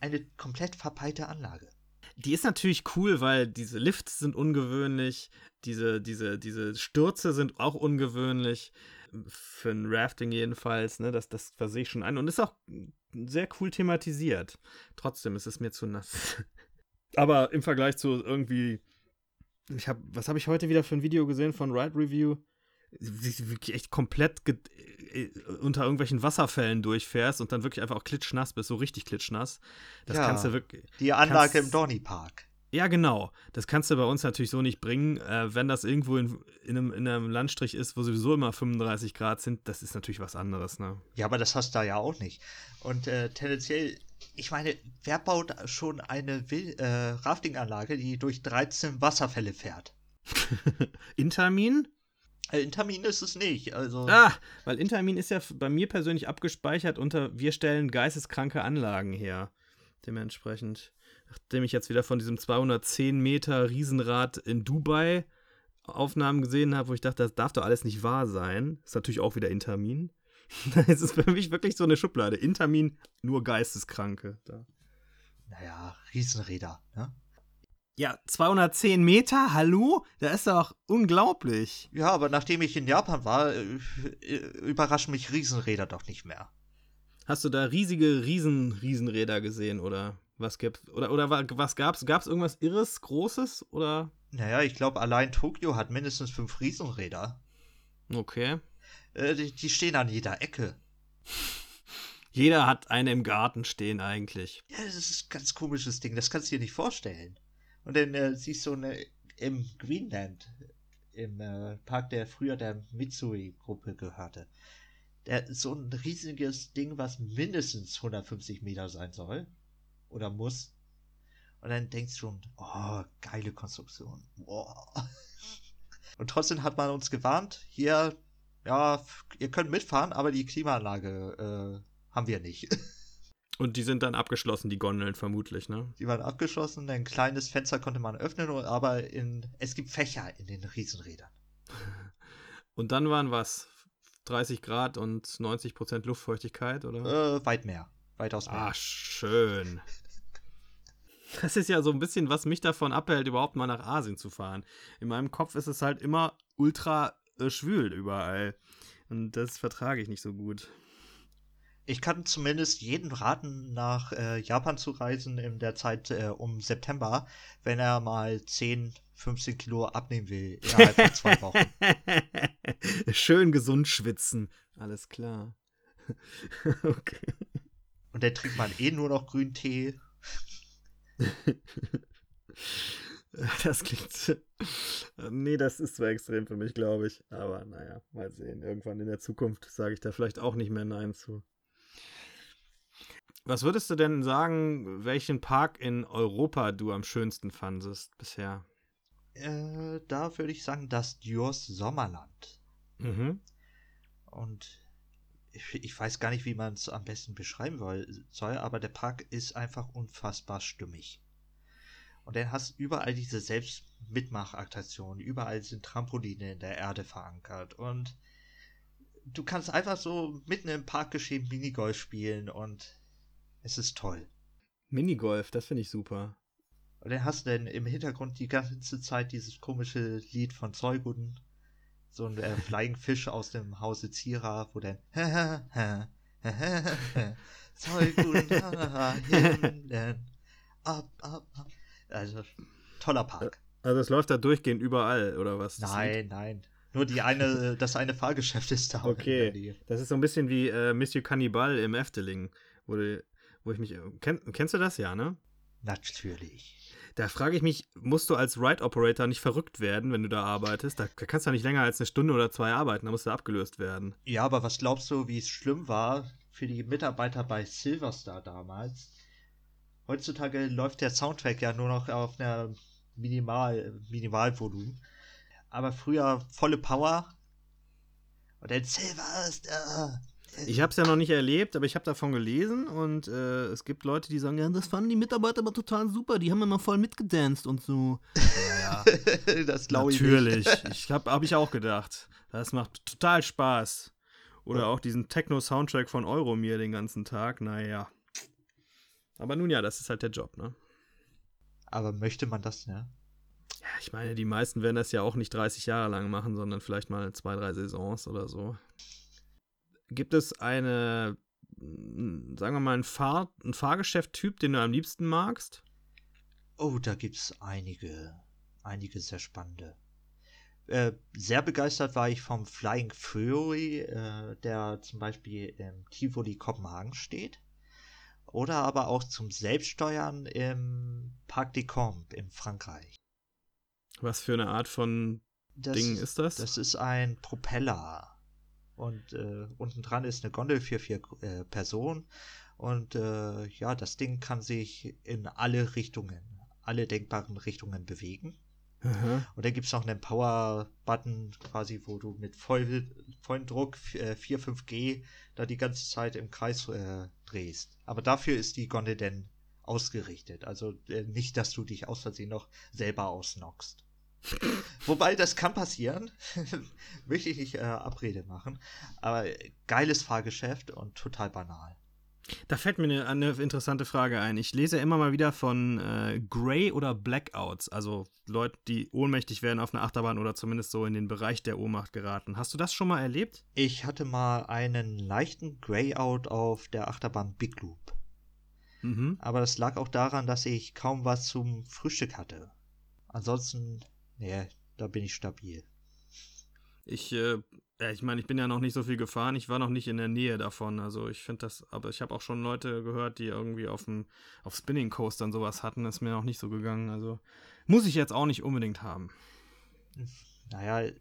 eine komplett verpeilte Anlage. Die ist natürlich cool, weil diese Lifts sind ungewöhnlich, diese, diese, diese Stürze sind auch ungewöhnlich. Für ein Rafting jedenfalls, ne? Das, das versehe ich schon ein. Und ist auch sehr cool thematisiert. Trotzdem ist es mir zu nass. Aber im Vergleich zu irgendwie. Ich hab, was habe ich heute wieder für ein Video gesehen von Ride Review? Wirklich echt komplett äh, unter irgendwelchen Wasserfällen durchfährst und dann wirklich einfach auch klitschnass bist, so richtig klitschnass. Das ja, kannst du wirklich. Die Anlage kannst, im Donny Park. Ja, genau. Das kannst du bei uns natürlich so nicht bringen. Äh, wenn das irgendwo in, in, einem, in, einem, Landstrich ist, wo sowieso immer 35 Grad sind, das ist natürlich was anderes, ne? Ja, aber das hast du da ja auch nicht. Und äh, tendenziell, ich meine, wer baut schon eine äh, Raftinganlage, die durch 13 Wasserfälle fährt? Intermin? Äh, Intermin ist es nicht. Also. Ah, weil Intermin ist ja bei mir persönlich abgespeichert unter wir stellen geisteskranke Anlagen her. Dementsprechend, nachdem ich jetzt wieder von diesem 210 Meter Riesenrad in Dubai Aufnahmen gesehen habe, wo ich dachte, das darf doch alles nicht wahr sein. Ist natürlich auch wieder Intermin. Es ist für mich wirklich so eine Schublade. Intermin, nur Geisteskranke. Da. Naja, Riesenräder, ne? Ja, 210 Meter, hallo? Das ist doch unglaublich. Ja, aber nachdem ich in Japan war, äh, überraschen mich Riesenräder doch nicht mehr. Hast du da riesige Riesen Riesenräder gesehen oder was gibt's? Oder, oder was gab's? Gab's irgendwas Irres, Großes oder? Naja, ich glaube, allein Tokio hat mindestens fünf Riesenräder. Okay. Äh, die, die stehen an jeder Ecke. Jeder hat eine im Garten stehen eigentlich. Ja, das ist ein ganz komisches Ding, das kannst du dir nicht vorstellen. Und dann äh, siehst du eine, im Greenland, im äh, Park, der früher der Mitsui-Gruppe gehörte, der, so ein riesiges Ding, was mindestens 150 Meter sein soll oder muss. Und dann denkst du schon, oh, geile Konstruktion. Wow. Und trotzdem hat man uns gewarnt, hier, ja, ihr könnt mitfahren, aber die Klimaanlage äh, haben wir nicht. Und die sind dann abgeschlossen, die Gondeln vermutlich, ne? Die waren abgeschlossen, ein kleines Fenster konnte man öffnen, aber in, es gibt Fächer in den Riesenrädern. Und dann waren was? 30 Grad und 90 Prozent Luftfeuchtigkeit, oder? Äh, weit mehr. Weitaus mehr. Ah, schön. Das ist ja so ein bisschen, was mich davon abhält, überhaupt mal nach Asien zu fahren. In meinem Kopf ist es halt immer ultra äh, schwül überall. Und das vertrage ich nicht so gut. Ich kann zumindest jeden raten, nach äh, Japan zu reisen in der Zeit äh, um September, wenn er mal 10, 15 Kilo abnehmen will, innerhalb von zwei Wochen. Schön gesund schwitzen. Alles klar. okay. Und dann trinkt man eh nur noch Grüntee. Das klingt. Nee, das ist zwar extrem für mich, glaube ich. Aber naja, mal sehen. Irgendwann in der Zukunft sage ich da vielleicht auch nicht mehr Nein zu. Was würdest du denn sagen, welchen Park in Europa du am schönsten fandest bisher? Äh, da würde ich sagen, das Diors Sommerland. Mhm. Und ich, ich, weiß gar nicht, wie man es am besten beschreiben soll, aber der Park ist einfach unfassbar stimmig. Und dann hast überall diese Selbstmitmachaktionen, überall sind Trampoline in der Erde verankert und du kannst einfach so mitten im Parkgeschehen Minigolf spielen und es ist toll. Minigolf, das finde ich super. Und dann hast du denn im Hintergrund die ganze Zeit dieses komische Lied von Zeuguden. So ein äh, Flying Fish aus dem Hause Zira, wo dann Zeuguden, ab, ab, ab. Also, toller Park. Also es läuft da durchgehend überall, oder was? Nein, nein. Nur die eine, das eine Fahrgeschäft ist da. Okay. Das ist so ein bisschen wie äh, Monsieur Cannibal im Efteling, wo du wo ich mich. Äh, kenn, kennst du das ja, ne? Natürlich. Da frage ich mich, musst du als Ride Operator nicht verrückt werden, wenn du da arbeitest? Da kannst du nicht länger als eine Stunde oder zwei arbeiten, da musst du abgelöst werden. Ja, aber was glaubst du, wie es schlimm war für die Mitarbeiter bei Silverstar damals? Heutzutage läuft der Soundtrack ja nur noch auf einer Minimal, Minimalvolumen. Aber früher volle Power. Und dann Silverstar, ich habe es ja noch nicht erlebt, aber ich habe davon gelesen und äh, es gibt Leute, die sagen, ja, das fanden die Mitarbeiter aber total super, die haben immer voll mitgedanced und so. Ja, ja. das glaube ich Natürlich. Ich habe hab ich auch gedacht. Das macht total Spaß. Oder auch diesen Techno-Soundtrack von Euromir den ganzen Tag, naja. Aber nun ja, das ist halt der Job, ne? Aber möchte man das, ja? Ja, ich meine, die meisten werden das ja auch nicht 30 Jahre lang machen, sondern vielleicht mal zwei, drei Saisons oder so. Gibt es eine, hm, sagen wir mal, ein, Fahr ein Fahrgeschäft-Typ, den du am liebsten magst? Oh, da gibt es einige, einige sehr spannende. Äh, sehr begeistert war ich vom Flying Fury, äh, der zum Beispiel im Tivoli Kopenhagen steht. Oder aber auch zum Selbststeuern im Parc des Combes in Frankreich. Was für eine Art von das, Ding ist das? Das ist ein Propeller. Und äh, unten dran ist eine Gondel für vier äh, Personen. Und äh, ja, das Ding kann sich in alle Richtungen, alle denkbaren Richtungen bewegen. Aha. Und dann gibt es noch einen Power-Button, quasi, wo du mit voll, vollem Druck 4, 5G äh, da die ganze Zeit im Kreis äh, drehst. Aber dafür ist die Gondel denn ausgerichtet. Also äh, nicht, dass du dich aus Versehen noch selber ausnockst. Wobei, das kann passieren. Möchte ich nicht äh, Abrede machen. Aber geiles Fahrgeschäft und total banal. Da fällt mir eine, eine interessante Frage ein. Ich lese immer mal wieder von äh, Grey- oder Blackouts, also Leute, die ohnmächtig werden auf einer Achterbahn oder zumindest so in den Bereich der Ohnmacht geraten. Hast du das schon mal erlebt? Ich hatte mal einen leichten Greyout auf der Achterbahn Big Loop. Mhm. Aber das lag auch daran, dass ich kaum was zum Frühstück hatte. Ansonsten Nee, da bin ich stabil. Ich, äh, ja, ich meine, ich bin ja noch nicht so viel gefahren. Ich war noch nicht in der Nähe davon. Also ich finde das, aber ich habe auch schon Leute gehört, die irgendwie auf dem auf Spinning Coastern sowas hatten. Das ist mir noch nicht so gegangen. Also muss ich jetzt auch nicht unbedingt haben. Naja,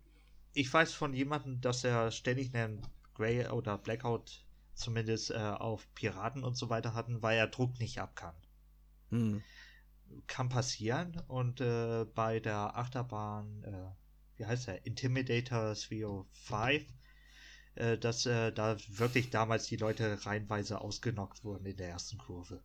ich weiß von jemandem, dass er ständig einen Grey oder Blackout zumindest äh, auf Piraten und so weiter hatten, weil er Druck nicht ab kann. Hm kann passieren und äh, bei der Achterbahn, äh, wie heißt der, Intimidator 305, äh, dass äh, da wirklich damals die Leute reihenweise ausgenockt wurden in der ersten Kurve.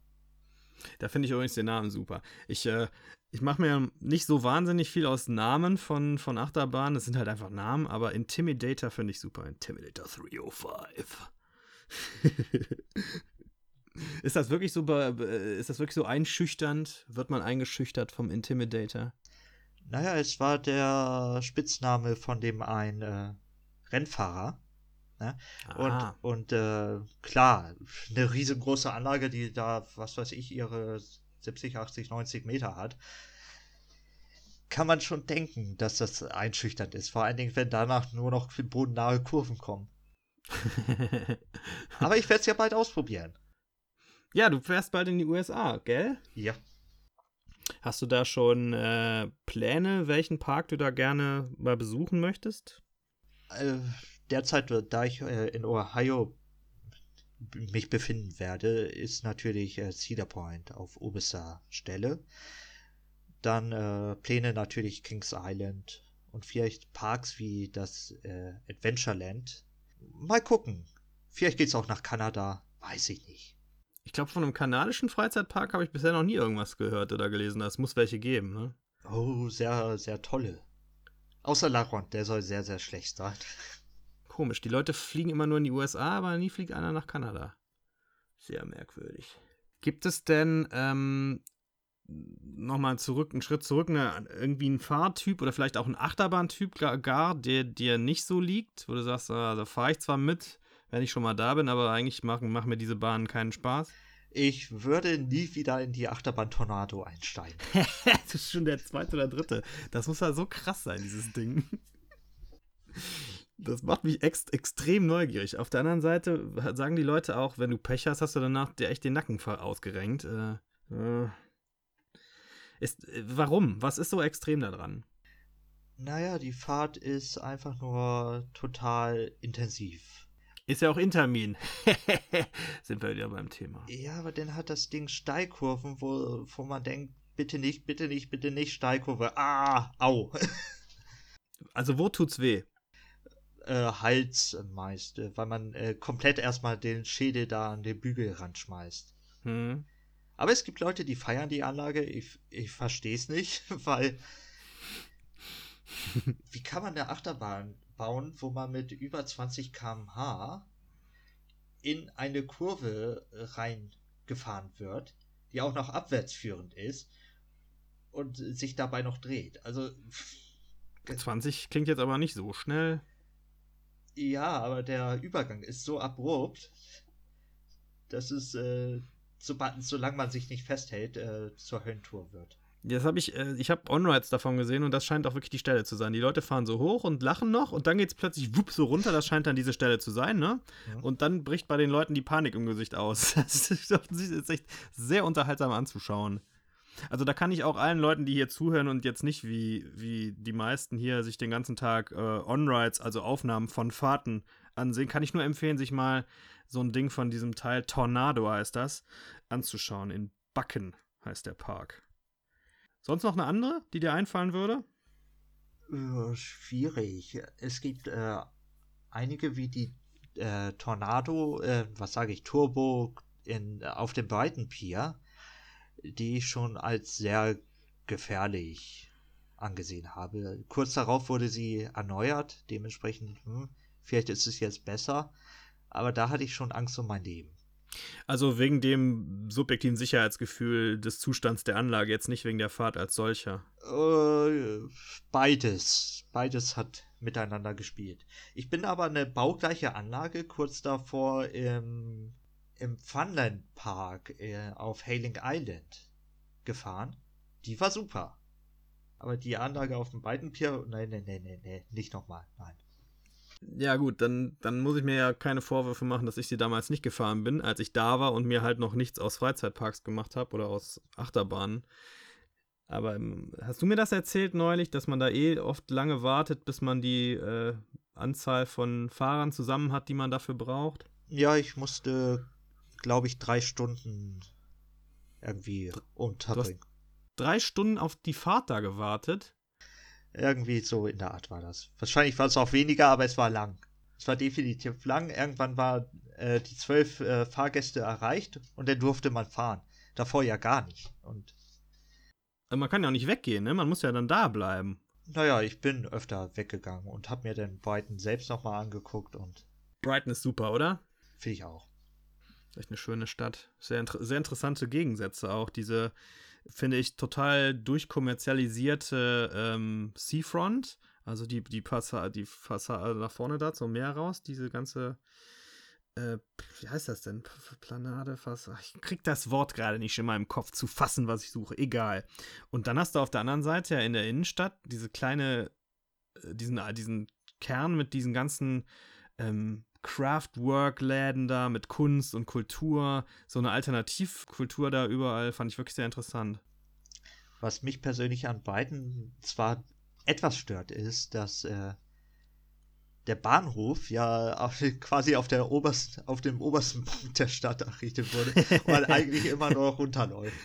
Da finde ich übrigens den Namen super. Ich, äh, ich mache mir nicht so wahnsinnig viel aus Namen von, von Achterbahnen. Das sind halt einfach Namen, aber Intimidator finde ich super. Intimidator 305. Ist das wirklich so, ist das wirklich so einschüchternd? Wird man eingeschüchtert vom Intimidator? Naja, es war der Spitzname von dem ein äh, Rennfahrer. Ne? Und, und äh, klar, eine riesengroße Anlage, die da, was weiß ich, ihre 70, 80, 90 Meter hat, kann man schon denken, dass das einschüchternd ist. Vor allen Dingen, wenn danach nur noch bodennahe Kurven kommen. Aber ich werde es ja bald ausprobieren. Ja, du fährst bald in die USA, gell? Ja. Hast du da schon äh, Pläne, welchen Park du da gerne mal besuchen möchtest? Äh, derzeit, da ich äh, in Ohio mich befinden werde, ist natürlich äh, Cedar Point auf oberster Stelle. Dann äh, Pläne natürlich Kings Island und vielleicht Parks wie das äh, Adventureland. Mal gucken. Vielleicht geht es auch nach Kanada, weiß ich nicht. Ich glaube, von einem kanadischen Freizeitpark habe ich bisher noch nie irgendwas gehört oder gelesen. Es muss welche geben, ne? Oh, sehr, sehr tolle. Außer Laron, der soll sehr, sehr schlecht sein. Komisch, die Leute fliegen immer nur in die USA, aber nie fliegt einer nach Kanada. Sehr merkwürdig. Gibt es denn ähm, nochmal zurück, einen Schritt zurück, eine, irgendwie einen Fahrtyp oder vielleicht auch einen Achterbahntyp gar, der dir nicht so liegt, wo du sagst, ah, da fahre ich zwar mit, wenn ich schon mal da bin, aber eigentlich machen, machen mir diese Bahnen keinen Spaß? Ich würde nie wieder in die Achterbahn Tornado einsteigen. das ist schon der zweite oder dritte. Das muss ja so krass sein, dieses Ding. Das macht mich ex extrem neugierig. Auf der anderen Seite sagen die Leute auch, wenn du Pech hast, hast du danach dir echt den Nacken ausgerenkt. Äh, äh, ist, äh, warum? Was ist so extrem daran? Naja, die Fahrt ist einfach nur total intensiv. Ist ja auch Intermin. Sind wir wieder beim Thema. Ja, aber dann hat das Ding Steilkurven, wo, wo man denkt, bitte nicht, bitte nicht, bitte nicht Steilkurve. Ah, au. also wo tut's weh? Äh, Hals meist, weil man äh, komplett erstmal den Schädel da an den Bügelrand schmeißt. Hm. Aber es gibt Leute, die feiern die Anlage. Ich, ich verstehe es nicht, weil. wie kann man eine Achterbahn bauen, wo man mit über 20 km/h in eine Kurve reingefahren wird, die auch noch abwärtsführend ist und sich dabei noch dreht? Also. 20 klingt jetzt aber nicht so schnell. Ja, aber der Übergang ist so abrupt, dass es äh, so, solange man sich nicht festhält, äh, zur Höllentour wird. Das habe ich, äh, ich habe On-Rides davon gesehen und das scheint auch wirklich die Stelle zu sein. Die Leute fahren so hoch und lachen noch und dann geht es plötzlich wupp so runter, das scheint dann diese Stelle zu sein, ne? Ja. Und dann bricht bei den Leuten die Panik im Gesicht aus. Das ist, das ist echt sehr unterhaltsam anzuschauen. Also da kann ich auch allen Leuten, die hier zuhören und jetzt nicht wie, wie die meisten hier sich den ganzen Tag äh, On-Rides, also Aufnahmen von Fahrten ansehen, kann ich nur empfehlen, sich mal so ein Ding von diesem Teil, Tornado heißt das, anzuschauen. In Backen heißt der Park. Sonst noch eine andere, die dir einfallen würde? Äh, schwierig. Es gibt äh, einige wie die äh, Tornado, äh, was sage ich, Turbo in, auf dem breiten Pier, die ich schon als sehr gefährlich angesehen habe. Kurz darauf wurde sie erneuert, dementsprechend, hm, vielleicht ist es jetzt besser aber da hatte ich schon Angst um mein Leben. Also wegen dem subjektiven Sicherheitsgefühl des Zustands der Anlage, jetzt nicht wegen der Fahrt als solcher. Äh, beides. Beides hat miteinander gespielt. Ich bin aber eine baugleiche Anlage kurz davor im, im Funland Park äh, auf Hailing Island gefahren. Die war super. Aber die Anlage auf dem beiden Pier, nein, nein, nein, nein, nein, nicht nochmal, nein. Ja, gut, dann, dann muss ich mir ja keine Vorwürfe machen, dass ich sie damals nicht gefahren bin, als ich da war und mir halt noch nichts aus Freizeitparks gemacht habe oder aus Achterbahnen. Aber ähm, hast du mir das erzählt neulich, dass man da eh oft lange wartet, bis man die äh, Anzahl von Fahrern zusammen hat, die man dafür braucht? Ja, ich musste, glaube ich, drei Stunden irgendwie unterbringen. Drei Stunden auf die Fahrt da gewartet? Irgendwie so in der Art war das. Wahrscheinlich war es auch weniger, aber es war lang. Es war definitiv lang. Irgendwann war äh, die zwölf äh, Fahrgäste erreicht und dann durfte man fahren. Davor ja gar nicht. Und also man kann ja auch nicht weggehen, ne? Man muss ja dann da bleiben. Naja, ich bin öfter weggegangen und habe mir den Brighton selbst nochmal angeguckt und. Brighton ist super, oder? Finde ich auch. Echt eine schöne Stadt. Sehr, sehr interessante Gegensätze auch. Diese, finde ich, total durchkommerzialisierte ähm, Seafront, Also die, die Fassade, die Fassade nach vorne da zum Meer raus, diese ganze, äh, wie heißt das denn? Planade, Fassade. Ich krieg das Wort gerade nicht in meinem Kopf zu fassen, was ich suche. Egal. Und dann hast du auf der anderen Seite ja in der Innenstadt diese kleine, äh, diesen, diesen Kern mit diesen ganzen ähm, Craftwork-Läden da mit Kunst und Kultur, so eine Alternativkultur da überall, fand ich wirklich sehr interessant. Was mich persönlich an beiden zwar etwas stört, ist, dass äh, der Bahnhof ja auf, quasi auf, der obersten, auf dem obersten Punkt der Stadt errichtet wurde und eigentlich immer noch runterläuft.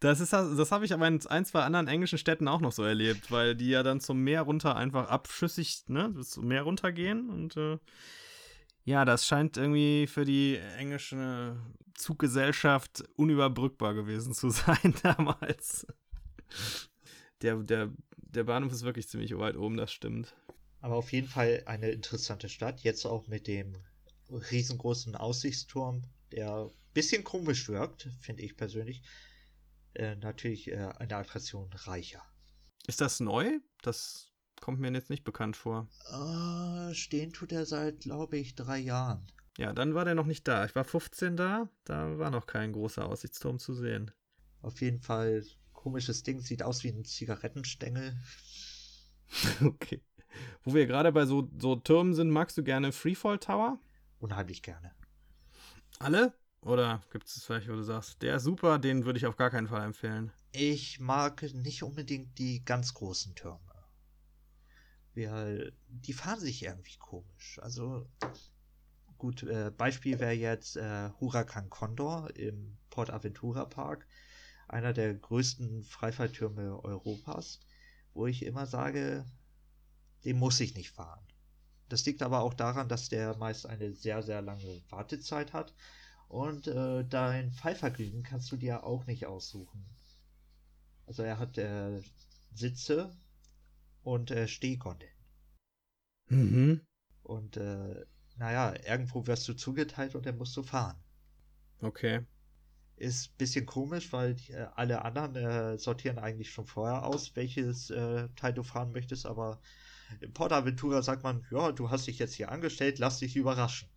Das, ist, das habe ich aber in ein, zwei anderen englischen Städten auch noch so erlebt, weil die ja dann zum Meer runter einfach abschüssig, ne, zum Meer runtergehen und äh, ja, das scheint irgendwie für die englische Zuggesellschaft unüberbrückbar gewesen zu sein damals. Der, der der Bahnhof ist wirklich ziemlich weit oben, das stimmt. Aber auf jeden Fall eine interessante Stadt. Jetzt auch mit dem riesengroßen Aussichtsturm, der ein bisschen komisch wirkt, finde ich persönlich. Äh, natürlich äh, eine Attraktion reicher. Ist das neu? Das kommt mir jetzt nicht bekannt vor. Äh, stehen tut er seit, glaube ich, drei Jahren. Ja, dann war der noch nicht da. Ich war 15 da, da war noch kein großer Aussichtsturm zu sehen. Auf jeden Fall komisches Ding, sieht aus wie ein Zigarettenstängel. Okay. Wo wir gerade bei so, so Türmen sind, magst du gerne Freefall Tower? Unheimlich gerne. Alle? Oder gibt es vielleicht, wo du sagst, der ist super, den würde ich auf gar keinen Fall empfehlen? Ich mag nicht unbedingt die ganz großen Türme. Wir, die fahren sich irgendwie komisch. Also, gut, äh, Beispiel wäre jetzt äh, Huracan Condor im Port Aventura Park einer der größten Freifalltürme Europas, wo ich immer sage, den muss ich nicht fahren. Das liegt aber auch daran, dass der meist eine sehr, sehr lange Wartezeit hat und äh, dein Fallvergnügen kannst du dir auch nicht aussuchen. Also er hat äh, Sitze und äh, Stehgondeln. Mhm. Und äh, naja, irgendwo wirst du zugeteilt und dann musst du fahren. Okay. Ist ein bisschen komisch, weil äh, alle anderen äh, sortieren eigentlich schon vorher aus, welches äh, Teil du fahren möchtest, aber im Portaventura sagt man, ja, du hast dich jetzt hier angestellt, lass dich überraschen.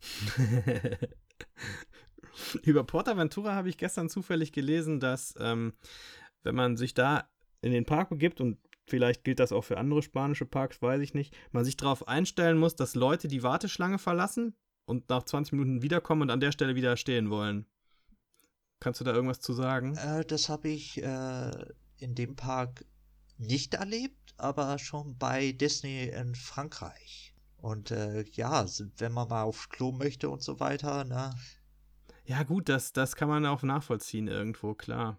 Über Portaventura habe ich gestern zufällig gelesen, dass ähm, wenn man sich da in den Park begibt und vielleicht gilt das auch für andere spanische Parks, weiß ich nicht, man sich darauf einstellen muss, dass Leute die Warteschlange verlassen und nach 20 Minuten wiederkommen und an der Stelle wieder stehen wollen. Kannst du da irgendwas zu sagen? Äh, das habe ich äh, in dem Park nicht erlebt, aber schon bei Disney in Frankreich. Und äh, ja, wenn man mal aufs Klo möchte und so weiter, ne? Ja, gut, das, das kann man auch nachvollziehen irgendwo, klar.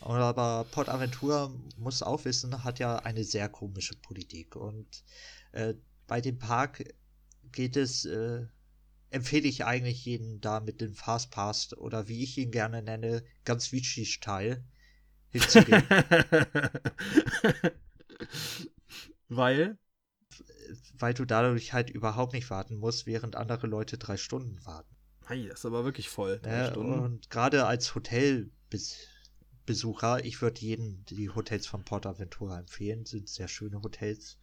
Aber Port Aventura muss auch wissen, hat ja eine sehr komische Politik. Und äh, bei dem Park geht es äh, empfehle ich eigentlich jeden da mit dem Fastpass oder wie ich ihn gerne nenne, ganz Vichy-Style hinzugehen. Weil? Weil du dadurch halt überhaupt nicht warten musst, während andere Leute drei Stunden warten. Hey, das ist aber wirklich voll. Drei äh, Stunden. Und gerade als Hotelbesucher, ich würde jedem die Hotels von Portaventura empfehlen, sind sehr schöne Hotels.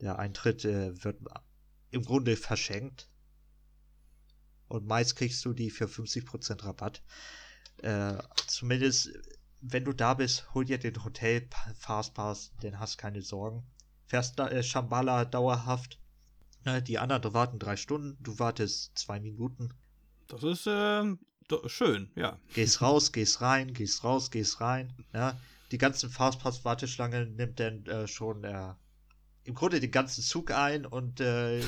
Der Eintritt äh, wird im Grunde verschenkt und meist kriegst du die für 50% Rabatt. Äh, zumindest, wenn du da bist, hol dir den Hotel Fastpass, den hast keine Sorgen. Fährst äh, Shambhala dauerhaft. Äh, die anderen warten drei Stunden, du wartest zwei Minuten. Das ist äh, schön, ja. Gehst raus, gehst rein, gehst raus, gehst rein. Ja. Die ganzen Fastpass-Warteschlange nimmt dann äh, schon äh, im Grunde den ganzen Zug ein und äh,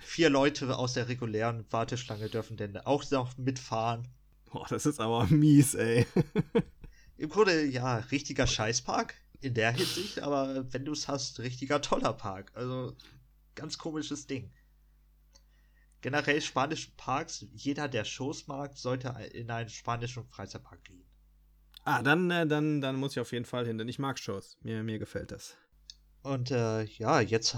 vier Leute aus der regulären Warteschlange dürfen dann auch noch mitfahren. Boah, das ist aber mies, ey. Im Grunde, ja, richtiger Scheißpark in der Hinsicht, aber wenn du es hast, richtiger toller Park. Also ganz komisches Ding. Generell spanische Parks, jeder, der Shows mag, sollte in einen spanischen Freizeitpark gehen. Ah, dann, äh, dann, dann muss ich auf jeden Fall hin, denn ich mag Shows. Mir, mir gefällt das. Und äh, ja, jetzt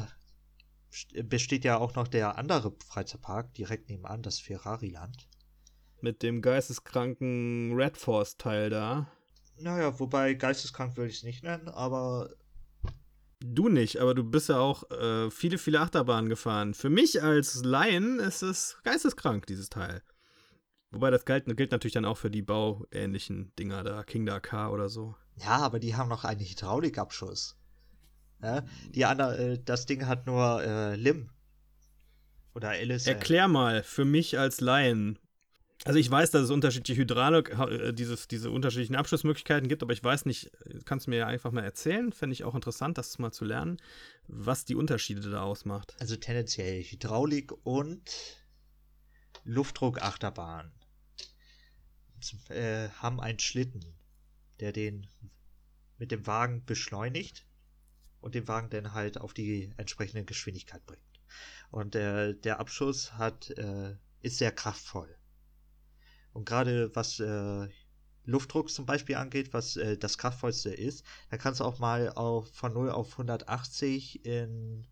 besteht ja auch noch der andere Freizeitpark direkt nebenan, das Ferrari-Land. Mit dem geisteskranken Red Force-Teil da. Naja, wobei geisteskrank würde ich es nicht nennen, aber Du nicht, aber du bist ja auch äh, viele, viele Achterbahnen gefahren. Für mich als Laien ist es geisteskrank, dieses Teil. Wobei das gilt, gilt natürlich dann auch für die bauähnlichen Dinger da, King Dakar oder so. Ja, aber die haben noch einen Hydraulikabschuss. Ja, die andere, äh, das Ding hat nur äh, Lim. Oder LSL. Erklär mal für mich als Laien. Also ich weiß, dass es unterschiedliche Hydraulik, äh, dieses, diese unterschiedlichen Abschlussmöglichkeiten gibt, aber ich weiß nicht, kannst du mir ja einfach mal erzählen? Fände ich auch interessant, das mal zu lernen, was die Unterschiede da ausmacht. Also tendenziell Hydraulik und Luftdruckachterbahn äh, haben einen Schlitten, der den mit dem Wagen beschleunigt und den Wagen dann halt auf die entsprechende Geschwindigkeit bringt. Und äh, der Abschuss hat, äh, ist sehr kraftvoll. Und gerade was äh, Luftdruck zum Beispiel angeht, was äh, das kraftvollste ist, da kannst du auch mal auf, von 0 auf 180 in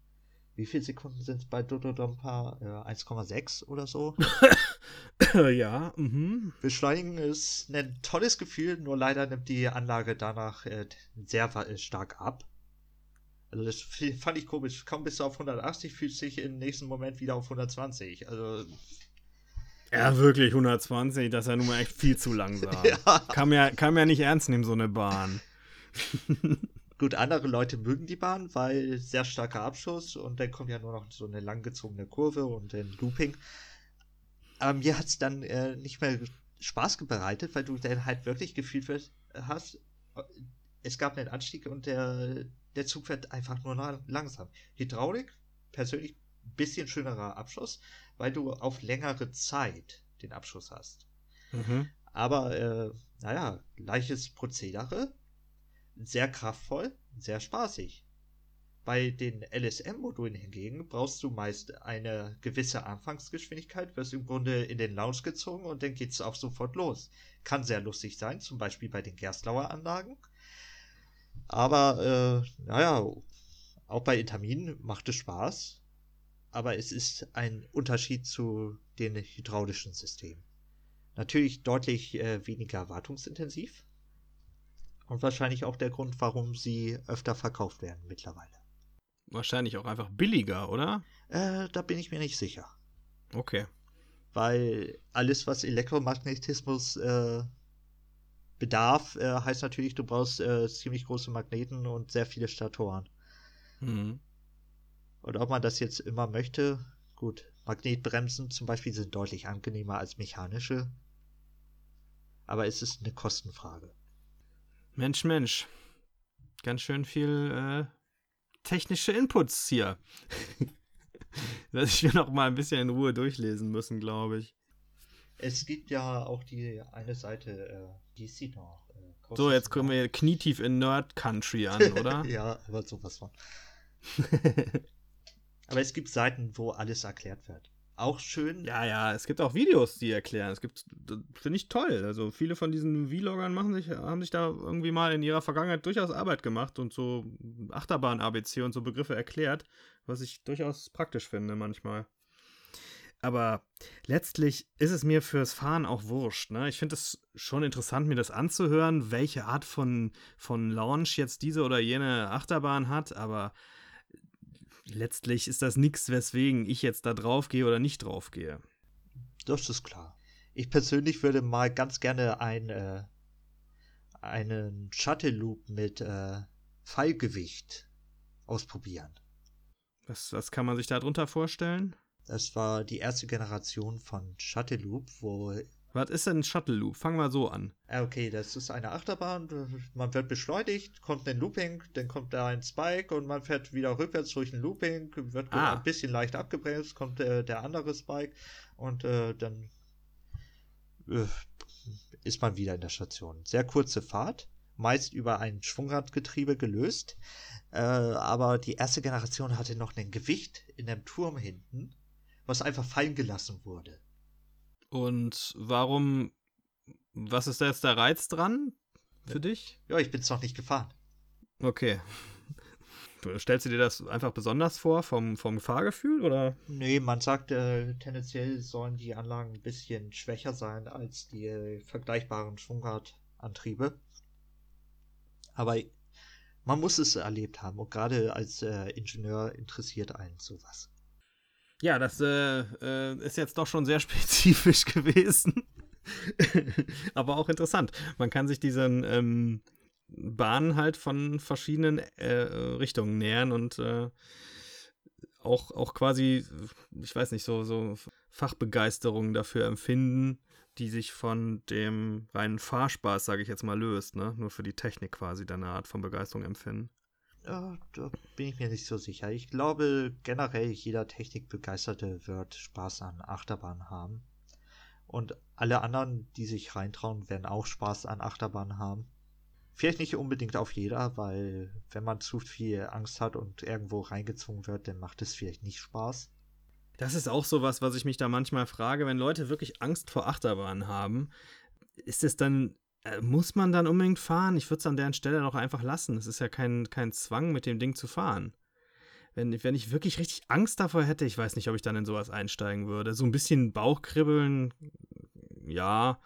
wie viele Sekunden sind es bei Dododompa? Äh, 1,6 oder so? ja. Mhm. Beschleunigen ist ein tolles Gefühl, nur leider nimmt die Anlage danach äh, sehr äh, stark ab. Also das fand ich komisch. Kaum bist du auf 180, fühlst sich im nächsten Moment wieder auf 120. Also ja, wirklich 120, das ist ja nun mal echt viel zu langsam. ja. Kann, ja, kann ja nicht ernst nehmen, so eine Bahn. Gut, andere Leute mögen die Bahn, weil sehr starker Abschuss und dann kommt ja nur noch so eine langgezogene Kurve und ein Looping. Aber mir hat es dann äh, nicht mehr Spaß bereitet, weil du dann halt wirklich gefühlt hast, es gab einen Anstieg und der, der Zug wird einfach nur langsam. Hydraulik, persönlich ein bisschen schönerer Abschuss, weil du auf längere Zeit den Abschuss hast. Mhm. Aber, äh, naja, gleiches Prozedere, sehr kraftvoll, sehr spaßig. Bei den LSM-Modulen hingegen brauchst du meist eine gewisse Anfangsgeschwindigkeit, wirst im Grunde in den Launch gezogen und dann geht es auch sofort los. Kann sehr lustig sein, zum Beispiel bei den Gerstlauer Anlagen. Aber, äh, naja, auch bei Intermin macht es Spaß. Aber es ist ein Unterschied zu den hydraulischen Systemen. Natürlich deutlich äh, weniger wartungsintensiv. Und wahrscheinlich auch der Grund, warum sie öfter verkauft werden mittlerweile. Wahrscheinlich auch einfach billiger, oder? Äh, da bin ich mir nicht sicher. Okay. Weil alles, was Elektromagnetismus äh, bedarf, äh, heißt natürlich, du brauchst äh, ziemlich große Magneten und sehr viele Statoren. Mhm. Und ob man das jetzt immer möchte, gut, Magnetbremsen zum Beispiel sind deutlich angenehmer als mechanische. Aber es ist eine Kostenfrage. Mensch, Mensch. Ganz schön viel äh, technische Inputs hier. Dass ich mir noch mal ein bisschen in Ruhe durchlesen müssen, glaube ich. Es gibt ja auch die eine Seite, äh, die sieht noch. Äh, so, jetzt kommen wir knietief in Nerd Country an, oder? ja, aber sowas von. aber es gibt Seiten, wo alles erklärt wird auch schön. Ja, ja, es gibt auch Videos, die erklären. Es gibt, finde ich toll. Also viele von diesen Vloggern machen sich, haben sich da irgendwie mal in ihrer Vergangenheit durchaus Arbeit gemacht und so Achterbahn-ABC und so Begriffe erklärt, was ich durchaus praktisch finde manchmal. Aber letztlich ist es mir fürs Fahren auch wurscht. Ne? Ich finde es schon interessant, mir das anzuhören, welche Art von, von Launch jetzt diese oder jene Achterbahn hat, aber letztlich ist das nichts, weswegen ich jetzt da drauf gehe oder nicht drauf gehe. Das ist klar. Ich persönlich würde mal ganz gerne ein, äh, einen Shuttle Loop mit äh, Fallgewicht ausprobieren. Was, was kann man sich darunter vorstellen? Das war die erste Generation von Shuttle Loop, wo was ist denn ein Shuttle Loop? Fangen wir so an. Okay, das ist eine Achterbahn. Man wird beschleunigt, kommt ein Looping, dann kommt da ein Spike und man fährt wieder rückwärts durch ein Looping, wird ah. ein bisschen leicht abgebremst, kommt äh, der andere Spike und äh, dann äh, ist man wieder in der Station. Sehr kurze Fahrt, meist über ein Schwungradgetriebe gelöst. Äh, aber die erste Generation hatte noch ein Gewicht in dem Turm hinten, was einfach fallen gelassen wurde. Und warum, was ist da jetzt der Reiz dran für ja. dich? Ja, ich bin es noch nicht gefahren. Okay. Stellst du dir das einfach besonders vor vom, vom Fahrgefühl oder? Nee, man sagt, äh, tendenziell sollen die Anlagen ein bisschen schwächer sein als die äh, vergleichbaren Schwungradantriebe. Aber man muss es erlebt haben und gerade als äh, Ingenieur interessiert einen sowas. Ja, das äh, äh, ist jetzt doch schon sehr spezifisch gewesen. Aber auch interessant. Man kann sich diesen ähm, Bahnen halt von verschiedenen äh, Richtungen nähern und äh, auch, auch quasi, ich weiß nicht, so, so Fachbegeisterung dafür empfinden, die sich von dem reinen Fahrspaß, sage ich jetzt mal, löst, ne? Nur für die Technik quasi dann eine Art von Begeisterung empfinden. Da bin ich mir nicht so sicher. Ich glaube, generell jeder Technikbegeisterte wird Spaß an Achterbahn haben. Und alle anderen, die sich reintrauen, werden auch Spaß an Achterbahn haben. Vielleicht nicht unbedingt auf jeder, weil wenn man zu viel Angst hat und irgendwo reingezogen wird, dann macht es vielleicht nicht Spaß. Das ist auch so was, ich mich da manchmal frage, wenn Leute wirklich Angst vor Achterbahnen haben, ist es dann, muss man dann unbedingt fahren? Ich würde es an deren Stelle doch einfach lassen. Es ist ja kein, kein Zwang, mit dem Ding zu fahren. Wenn, wenn ich wirklich richtig Angst davor hätte, ich weiß nicht, ob ich dann in sowas einsteigen würde. So ein bisschen Bauchkribbeln, ja.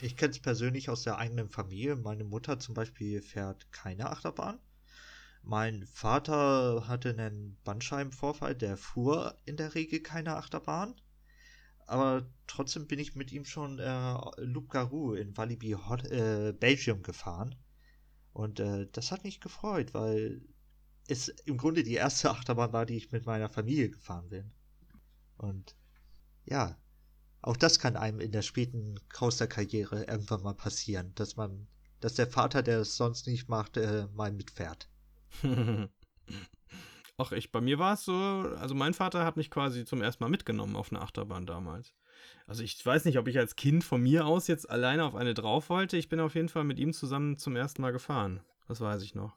Ich kenne es persönlich aus der eigenen Familie. Meine Mutter zum Beispiel fährt keine Achterbahn. Mein Vater hatte einen Bandscheibenvorfall, der fuhr in der Regel keine Achterbahn. Aber trotzdem bin ich mit ihm schon äh, Loup Garou in Walibi Hot, äh, Belgium gefahren. Und äh, das hat mich gefreut, weil es im Grunde die erste Achterbahn war, die ich mit meiner Familie gefahren bin. Und ja, auch das kann einem in der späten Krauster-Karriere irgendwann mal passieren, dass man, dass der Vater, der es sonst nicht macht, äh, mal mitfährt. Ach, ich, bei mir war es so, also mein Vater hat mich quasi zum ersten Mal mitgenommen auf eine Achterbahn damals. Also ich weiß nicht, ob ich als Kind von mir aus jetzt alleine auf eine drauf wollte. Ich bin auf jeden Fall mit ihm zusammen zum ersten Mal gefahren. Das weiß ich noch.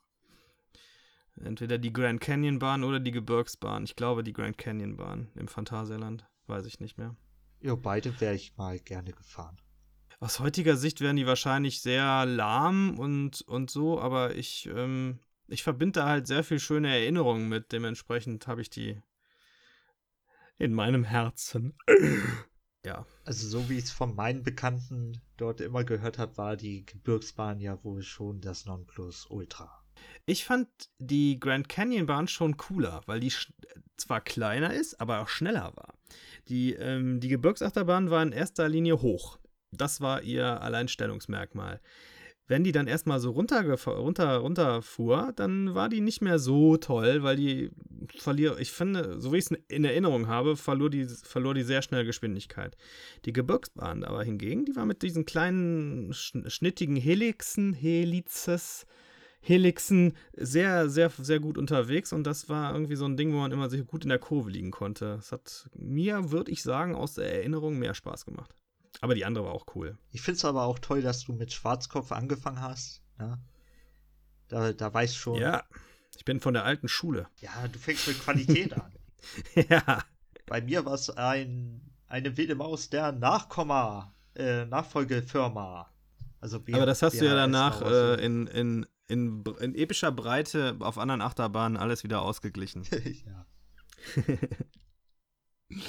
Entweder die Grand Canyon Bahn oder die Gebirgsbahn. Ich glaube die Grand Canyon Bahn im Phantasialand. Weiß ich nicht mehr. Ja, beide wäre ich mal gerne gefahren. Aus heutiger Sicht wären die wahrscheinlich sehr lahm und, und so, aber ich, ähm, ich verbinde da halt sehr viel schöne Erinnerungen mit. Dementsprechend habe ich die in meinem Herzen. ja. Also so wie ich es von meinen Bekannten dort immer gehört habe, war die Gebirgsbahn ja wohl schon das Nonplusultra. Ich fand die Grand Canyon Bahn schon cooler, weil die zwar kleiner ist, aber auch schneller war. Die, ähm, die Gebirgsachterbahn war in erster Linie hoch. Das war ihr Alleinstellungsmerkmal wenn die dann erstmal so runter, runter, runterfuhr, dann war die nicht mehr so toll, weil die verliert, ich finde, so wie ich es in Erinnerung habe, verlor die, verlor die sehr schnell Geschwindigkeit. Die Gebirgsbahn aber hingegen, die war mit diesen kleinen schnittigen Helixen, Helices, Helixen sehr, sehr, sehr gut unterwegs und das war irgendwie so ein Ding, wo man immer sehr gut in der Kurve liegen konnte. Es hat mir, würde ich sagen, aus der Erinnerung mehr Spaß gemacht. Aber die andere war auch cool. Ich finde es aber auch toll, dass du mit Schwarzkopf angefangen hast. Ja? Da, da weißt schon. Ja, ich bin von der alten Schule. Ja, du fängst mit Qualität an. ja. Bei mir war es ein, eine wilde Maus der Nachkomma, äh, Nachfolgefirma. Also B aber das hast du ja danach äh, in, in, in, in epischer Breite auf anderen Achterbahnen alles wieder ausgeglichen. ja.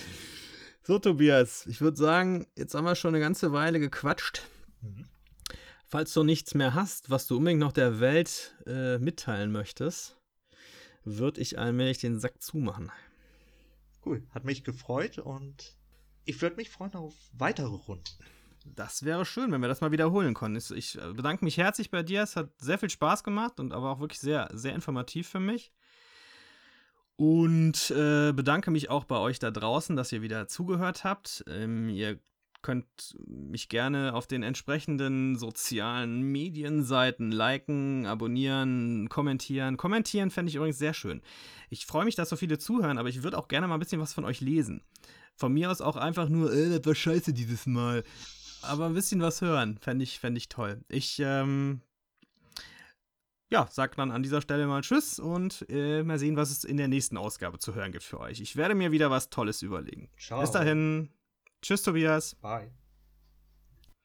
So, Tobias, ich würde sagen, jetzt haben wir schon eine ganze Weile gequatscht. Mhm. Falls du nichts mehr hast, was du unbedingt noch der Welt äh, mitteilen möchtest, würde ich allmählich den Sack zumachen. Cool, hat mich gefreut und ich würde mich freuen auf weitere Runden. Das wäre schön, wenn wir das mal wiederholen können. Ich bedanke mich herzlich bei dir. Es hat sehr viel Spaß gemacht und aber auch wirklich sehr, sehr informativ für mich. Und äh, bedanke mich auch bei euch da draußen, dass ihr wieder zugehört habt. Ähm, ihr könnt mich gerne auf den entsprechenden sozialen Medienseiten liken, abonnieren, kommentieren. Kommentieren fände ich übrigens sehr schön. Ich freue mich, dass so viele zuhören, aber ich würde auch gerne mal ein bisschen was von euch lesen. Von mir aus auch einfach nur, äh, das war scheiße dieses Mal. Aber ein bisschen was hören, fände ich, fänd ich toll. Ich ähm, ja, sag dann an dieser Stelle mal Tschüss und äh, mal sehen, was es in der nächsten Ausgabe zu hören gibt für euch. Ich werde mir wieder was Tolles überlegen. Ciao. Bis dahin. Tschüss, Tobias. Bye.